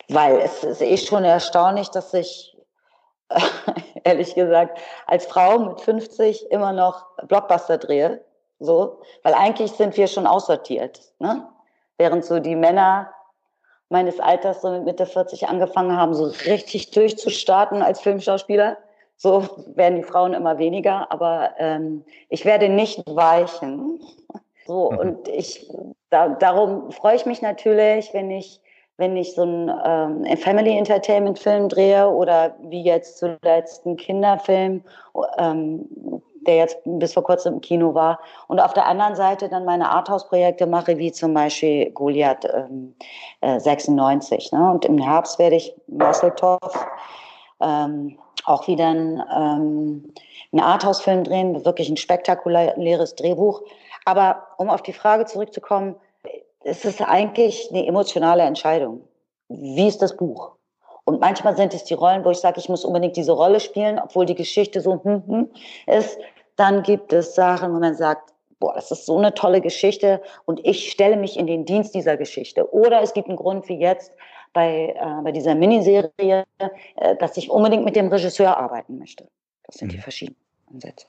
weil es ist eh schon erstaunlich, dass ich, äh, ehrlich gesagt, als Frau mit 50 immer noch Blockbuster drehe. So, weil eigentlich sind wir schon aussortiert. Ne? Während so die Männer meines Alters so mit Mitte 40 angefangen haben, so richtig durchzustarten als Filmschauspieler. So werden die Frauen immer weniger, aber ähm, ich werde nicht weichen. So, mhm. und ich, da, darum freue ich mich natürlich, wenn ich, wenn ich so einen ähm, Family Entertainment Film drehe oder wie jetzt zuletzt einen Kinderfilm, ähm, der jetzt bis vor kurzem im Kino war. Und auf der anderen Seite dann meine Arthouse-Projekte mache, wie zum Beispiel Goliath ähm, äh, 96. Ne? Und im Herbst werde ich Musseltoff ähm, auch wieder ein, ähm, einen Arthouse-Film drehen, wirklich ein spektakuläres Drehbuch. Aber um auf die Frage zurückzukommen, es ist eigentlich eine emotionale Entscheidung. Wie ist das Buch? Und manchmal sind es die Rollen, wo ich sage, ich muss unbedingt diese Rolle spielen, obwohl die Geschichte so hm, hm, ist. Dann gibt es Sachen, wo man sagt, boah, das ist so eine tolle Geschichte und ich stelle mich in den Dienst dieser Geschichte. Oder es gibt einen Grund wie jetzt bei, äh, bei dieser Miniserie, äh, dass ich unbedingt mit dem Regisseur arbeiten möchte. Das sind mhm. die verschiedenen Ansätze.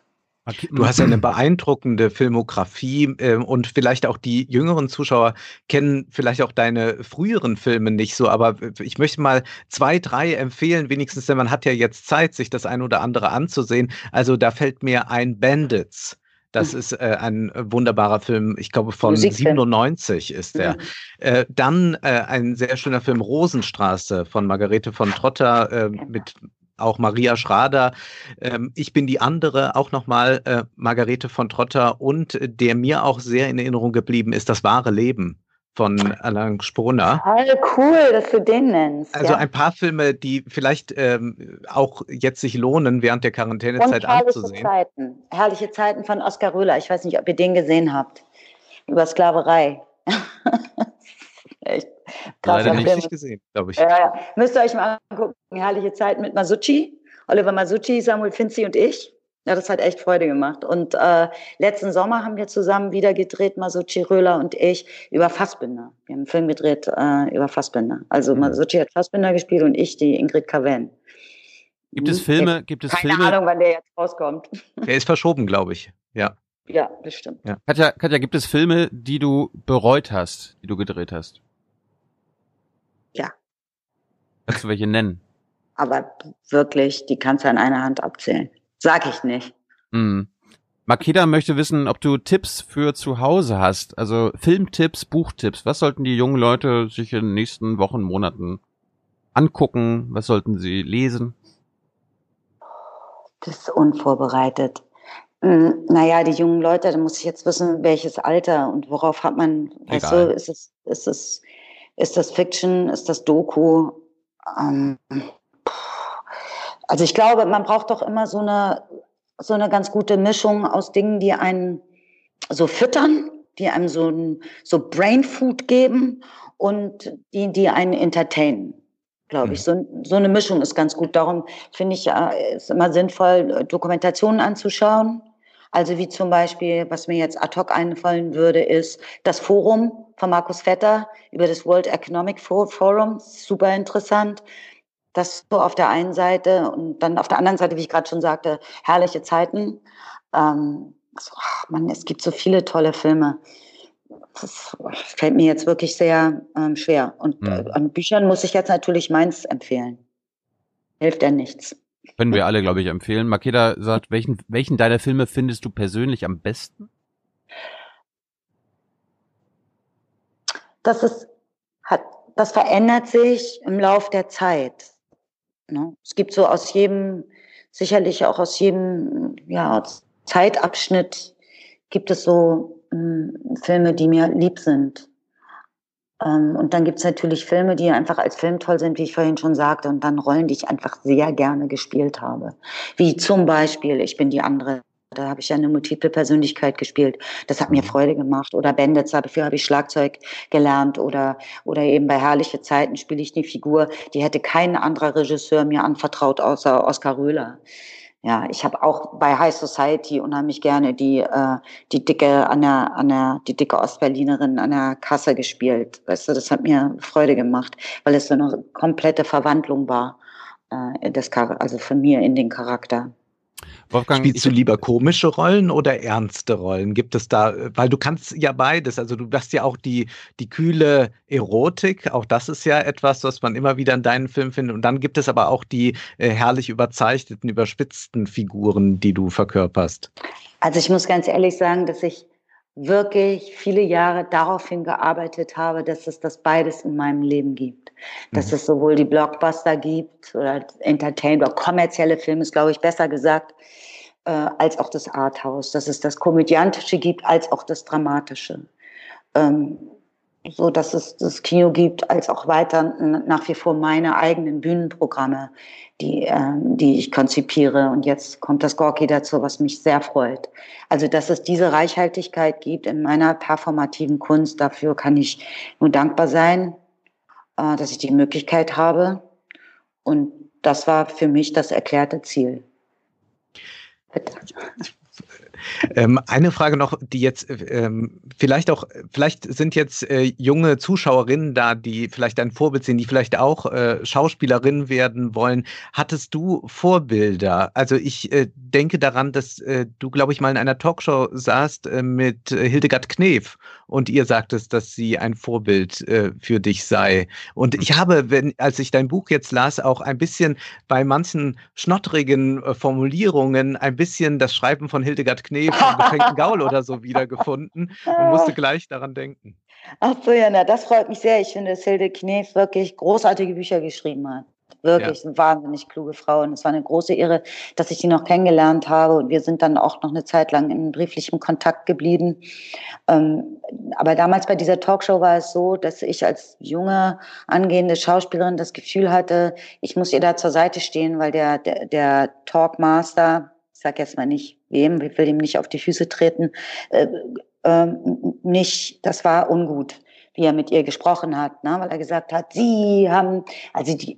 Du hast ja eine beeindruckende Filmografie äh, und vielleicht auch die jüngeren Zuschauer kennen vielleicht auch deine früheren Filme nicht so, aber ich möchte mal zwei, drei empfehlen, wenigstens, denn man hat ja jetzt Zeit, sich das ein oder andere anzusehen. Also da fällt mir ein Bandits. Das mhm. ist äh, ein wunderbarer Film, ich glaube von Musikfilm. 97 ist der. Mhm. Äh, dann äh, ein sehr schöner Film Rosenstraße von Margarete von Trotter äh, mit auch Maria Schrader, ähm, ich bin die andere, auch nochmal äh, Margarete von Trotter und äh, der mir auch sehr in Erinnerung geblieben ist, das wahre Leben von Alain Spruner. Total cool, dass du den nennst. Also ja. ein paar Filme, die vielleicht ähm, auch jetzt sich lohnen, während der Quarantänezeit und anzusehen. Zeiten. Herrliche Zeiten von Oskar Röhler. Ich weiß nicht, ob ihr den gesehen habt. Über Sklaverei. Echt Leider nicht, nicht gesehen, glaube ich. Ja, ja. Müsst ihr euch mal angucken. Herrliche Zeit mit Masucci, Oliver Masucci, Samuel Finzi und ich. Ja, das hat echt Freude gemacht. Und äh, letzten Sommer haben wir zusammen wieder gedreht, Masucci Röhler und ich, über Fassbinder. Wir haben einen Film gedreht äh, über Fassbinder. Also mhm. Masucci hat Fassbinder gespielt und ich die Ingrid Cavell. Gibt es Filme? Gibt es Keine Filme? Ahnung, wann der jetzt rauskommt. Der ist verschoben, glaube ich. Ja. Ja, bestimmt. Ja. Katja, Katja, gibt es Filme, die du bereut hast, die du gedreht hast? Ja. Kannst du welche nennen? Aber wirklich, die kannst du an einer Hand abzählen. Sag ich nicht. Mhm. Makeda möchte wissen, ob du Tipps für zu Hause hast. Also Filmtipps, Buchtipps. Was sollten die jungen Leute sich in den nächsten Wochen, Monaten angucken? Was sollten sie lesen? Das ist unvorbereitet. Hm, naja, die jungen Leute, da muss ich jetzt wissen, welches Alter und worauf hat man, Egal. weißt du, ist es, ist es ist das Fiction? Ist das Doku? Ähm, also ich glaube, man braucht doch immer so eine, so eine ganz gute Mischung aus Dingen, die einen so füttern, die einem so, ein, so Brain Food geben und die, die einen entertainen, glaube ich. Mhm. So, so eine Mischung ist ganz gut. Darum finde ich es ist immer sinnvoll, Dokumentationen anzuschauen. Also wie zum Beispiel, was mir jetzt ad hoc einfallen würde, ist das Forum von Markus Vetter über das World Economic Forum. Super interessant. Das so auf der einen Seite und dann auf der anderen Seite, wie ich gerade schon sagte, herrliche Zeiten. Ähm, also, ach Mann, es gibt so viele tolle Filme. Das fällt mir jetzt wirklich sehr ähm, schwer. Und mhm. an Büchern muss ich jetzt natürlich meins empfehlen. Hilft ja nichts. Können wir alle, glaube ich, empfehlen. Makeda sagt, welchen, welchen deiner Filme findest du persönlich am besten? Das ist, hat, das verändert sich im Lauf der Zeit. Ne? Es gibt so aus jedem, sicherlich auch aus jedem ja, Zeitabschnitt gibt es so mh, hm, Filme, die mir lieb sind. Ähm, und dann gibt es natürlich Filme, die einfach als Film toll sind, wie ich vorhin schon sagte, und dann Rollen, die ich einfach sehr gerne gespielt habe. Wie zum Beispiel Ich bin die andere Da habe ich ja eine multiple Persönlichkeit gespielt. Das hat mir mhm. Freude gemacht. Oder Bandits, dafür habe ich Schlagzeug gelernt. Oder, oder eben bei Herrliche Zeiten spiele ich eine Figur, die hätte kein anderer Regisseur mir anvertraut, außer Oskar Röhler. Ja, ich habe auch bei High Society unheimlich gerne die, äh, die dicke, an der, an der, die dicke Ostberlinerin an der Kasse gespielt. Weißt du, das hat mir Freude gemacht, weil es so eine komplette Verwandlung war, äh, des, also von mir in den Charakter. Wolfgang, Spielst du lieber komische Rollen oder ernste Rollen? Gibt es da, weil du kannst ja beides, also du hast ja auch die, die kühle Erotik, auch das ist ja etwas, was man immer wieder in deinen Filmen findet. Und dann gibt es aber auch die äh, herrlich überzeichneten, überspitzten Figuren, die du verkörperst. Also ich muss ganz ehrlich sagen, dass ich wirklich viele Jahre darauf hingearbeitet habe, dass es das beides in meinem Leben gibt. Dass mhm. es sowohl die Blockbuster gibt oder Entertainment oder kommerzielle Filme ist, glaube ich, besser gesagt, äh, als auch das Arthouse. Dass es das Komödiantische gibt, als auch das Dramatische. Ähm, so dass es das Kino gibt, als auch weiter nach wie vor meine eigenen Bühnenprogramme, die, äh, die ich konzipiere. Und jetzt kommt das Gorki dazu, was mich sehr freut. Also, dass es diese Reichhaltigkeit gibt in meiner performativen Kunst, dafür kann ich nur dankbar sein, äh, dass ich die Möglichkeit habe. Und das war für mich das erklärte Ziel. Bitte. Ähm, eine Frage noch, die jetzt ähm, vielleicht auch, vielleicht sind jetzt äh, junge Zuschauerinnen da, die vielleicht ein Vorbild sind, die vielleicht auch äh, Schauspielerin werden wollen. Hattest du Vorbilder? Also ich äh, denke daran, dass äh, du, glaube ich, mal in einer Talkshow saßt äh, mit äh, Hildegard Knef und ihr sagtest, dass sie ein Vorbild äh, für dich sei. Und ich habe, wenn, als ich dein Buch jetzt las, auch ein bisschen bei manchen schnottrigen äh, Formulierungen ein bisschen das Schreiben von Hildegard Knef vom geschenkten Gaul oder so wiedergefunden und musste gleich daran denken. Ach so, ja, na, das freut mich sehr. Ich finde, dass Hilde Knef wirklich großartige Bücher geschrieben hat. Wirklich ja. eine wahnsinnig kluge Frau. Und es war eine große Ehre, dass ich sie noch kennengelernt habe. Und wir sind dann auch noch eine Zeit lang in brieflichem Kontakt geblieben. Ähm, aber damals bei dieser Talkshow war es so, dass ich als junge, angehende Schauspielerin das Gefühl hatte, ich muss ihr da zur Seite stehen, weil der, der, der Talkmaster, ich sag jetzt mal nicht wem, ich will ihm nicht auf die Füße treten, äh, äh, nicht, das war ungut wie er mit ihr gesprochen hat, ne? weil er gesagt hat, sie haben, also die,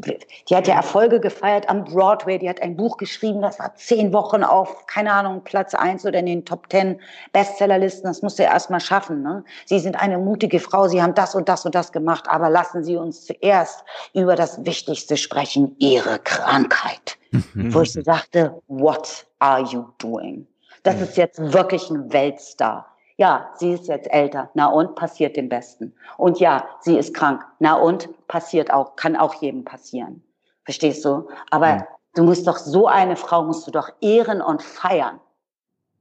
die hat ja Erfolge gefeiert am Broadway, die hat ein Buch geschrieben, das war zehn Wochen auf, keine Ahnung, Platz eins oder in den Top Ten Bestsellerlisten, das musste er erst mal schaffen. Ne? Sie sind eine mutige Frau, sie haben das und das und das gemacht, aber lassen Sie uns zuerst über das Wichtigste sprechen, Ihre Krankheit. Mhm. Wo ich so dachte, what are you doing? Das ist jetzt wirklich ein Weltstar. Ja, sie ist jetzt älter. Na und passiert dem Besten. Und ja, sie ist krank. Na und passiert auch, kann auch jedem passieren. Verstehst du? Aber ja. du musst doch so eine Frau musst du doch ehren und feiern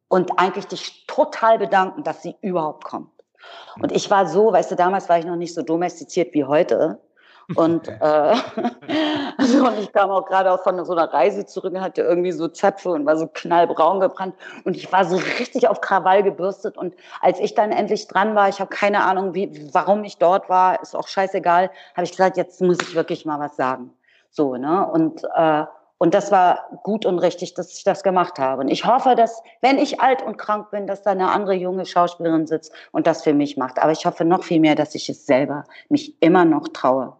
und eigentlich dich total bedanken, dass sie überhaupt kommt. Und ich war so, weißt du, damals war ich noch nicht so domestiziert wie heute. Und, äh, also, und ich kam auch gerade auch von so einer Reise zurück und hatte irgendwie so Zöpfe und war so knallbraun gebrannt. Und ich war so richtig auf Krawall gebürstet. Und als ich dann endlich dran war, ich habe keine Ahnung, wie, warum ich dort war, ist auch scheißegal, habe ich gesagt, jetzt muss ich wirklich mal was sagen. So, ne? Und, äh, und das war gut und richtig, dass ich das gemacht habe. Und ich hoffe, dass, wenn ich alt und krank bin, dass da eine andere junge Schauspielerin sitzt und das für mich macht. Aber ich hoffe noch viel mehr, dass ich es selber mich immer noch traue.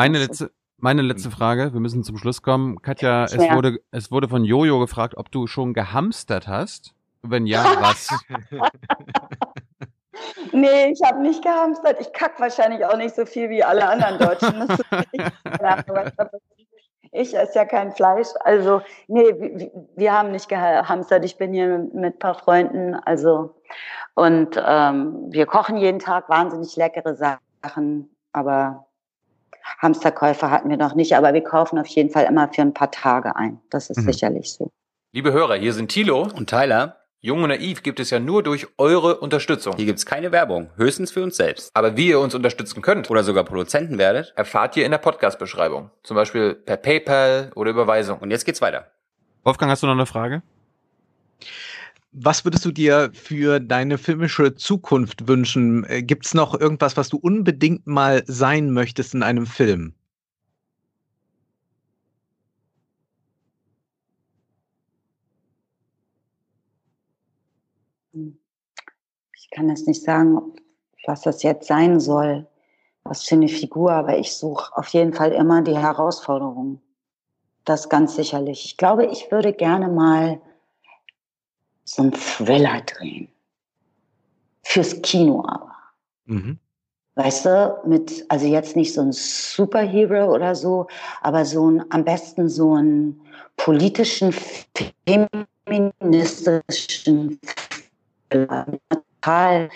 Meine letzte, meine letzte Frage, wir müssen zum Schluss kommen. Katja, es wurde, es wurde von Jojo gefragt, ob du schon gehamstert hast. Wenn ja, was? nee, ich habe nicht gehamstert. Ich kack wahrscheinlich auch nicht so viel wie alle anderen Deutschen. ich esse ja kein Fleisch. Also, nee, wir, wir haben nicht gehamstert. Ich bin hier mit ein paar Freunden. Also, und ähm, wir kochen jeden Tag wahnsinnig leckere Sachen. Aber Hamsterkäufer hatten wir noch nicht, aber wir kaufen auf jeden Fall immer für ein paar Tage ein. Das ist mhm. sicherlich so. Liebe Hörer, hier sind Thilo und Tyler. Jung und Naiv gibt es ja nur durch eure Unterstützung. Hier gibt's keine Werbung, höchstens für uns selbst. Aber wie ihr uns unterstützen könnt oder sogar Produzenten werdet, erfahrt ihr in der Podcast-Beschreibung. Zum Beispiel per PayPal oder Überweisung. Und jetzt geht's weiter. Wolfgang, hast du noch eine Frage? Was würdest du dir für deine filmische Zukunft wünschen? Äh, Gibt es noch irgendwas, was du unbedingt mal sein möchtest in einem Film? ich kann jetzt nicht sagen, was das jetzt sein soll, was für eine Figur, aber ich suche auf jeden Fall immer die Herausforderung. Das ganz sicherlich. Ich glaube, ich würde gerne mal so einen Thriller drehen. Fürs Kino aber. Mhm. Weißt du, mit, also jetzt nicht so ein Superhero oder so, aber so ein, am besten so einen politischen, feministischen total.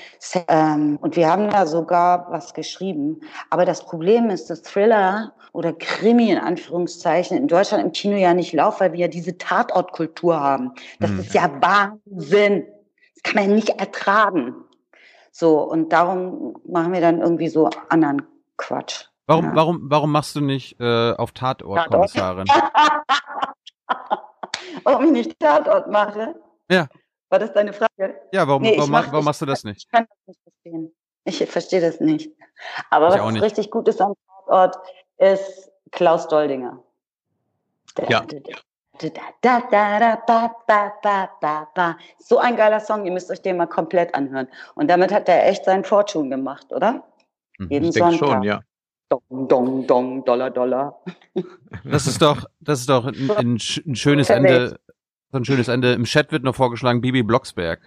Ähm, und wir haben da sogar was geschrieben. Aber das Problem ist, dass Thriller oder Krimi in Anführungszeichen in Deutschland im Kino ja nicht laufen, weil wir ja diese Tatortkultur haben. Das Hm. ist ja Wahnsinn. Das kann man ja nicht ertragen. So, und darum machen wir dann irgendwie so anderen Quatsch. Warum, Ja. warum, warum machst du nicht äh, auf Tatort, Kommissarin? Warum ich nicht Tatort mache? Ja. War das deine Frage? Ja, warum, Nee, warum, mach- warum ich- machst du das nicht? Ich kann das nicht verstehen. Ich verstehe das nicht. Aber Ich was richtig gut ist am Tatort, ist Klaus Doldinger. Ja. So ein geiler Song, ihr müsst euch den mal komplett anhören. Und damit hat er echt seinen Fortune gemacht, oder? Mhm. Jeden Ich denke Sonntag. schon, ja. Dong, dong, dong, Dollar, Dollar. Das ist doch, das ist doch ein, ein, ein schönes. Ende. So ein schönes Ende. Im Chat wird noch vorgeschlagen, Bibi Blocksberg.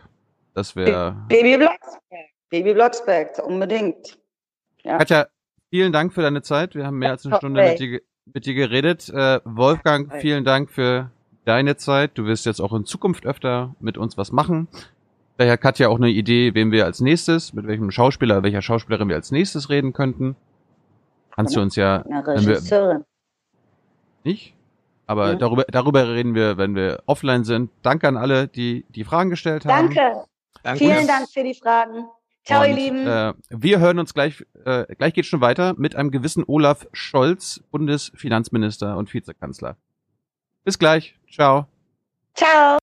Das wäre. Baby Blocksberg. Baby Blocksberg, unbedingt. Ja. Katja, vielen Dank für deine Zeit. Wir haben mehr als eine Stunde mit dir, mit dir geredet. Äh, Wolfgang, vielen Dank für deine Zeit. Du wirst jetzt auch in Zukunft öfter mit uns was machen. Daher hat Katja auch eine Idee, wem wir als nächstes, mit welchem Schauspieler, welcher Schauspielerin wir als nächstes reden könnten. Kannst du uns ja Eine wenn wir- Regisseurin. nicht. Aber Ja. darüber, darüber reden wir, wenn wir offline sind. Danke an alle, die die Fragen gestellt haben. Danke. Danke. Vielen Dank für die Fragen. Ciao, ihr Und, Lieben. Äh, wir hören uns gleich, äh, gleich geht schon weiter mit einem gewissen Olaf Scholz, Bundesfinanzminister und Vizekanzler. Bis gleich. Ciao. Ciao.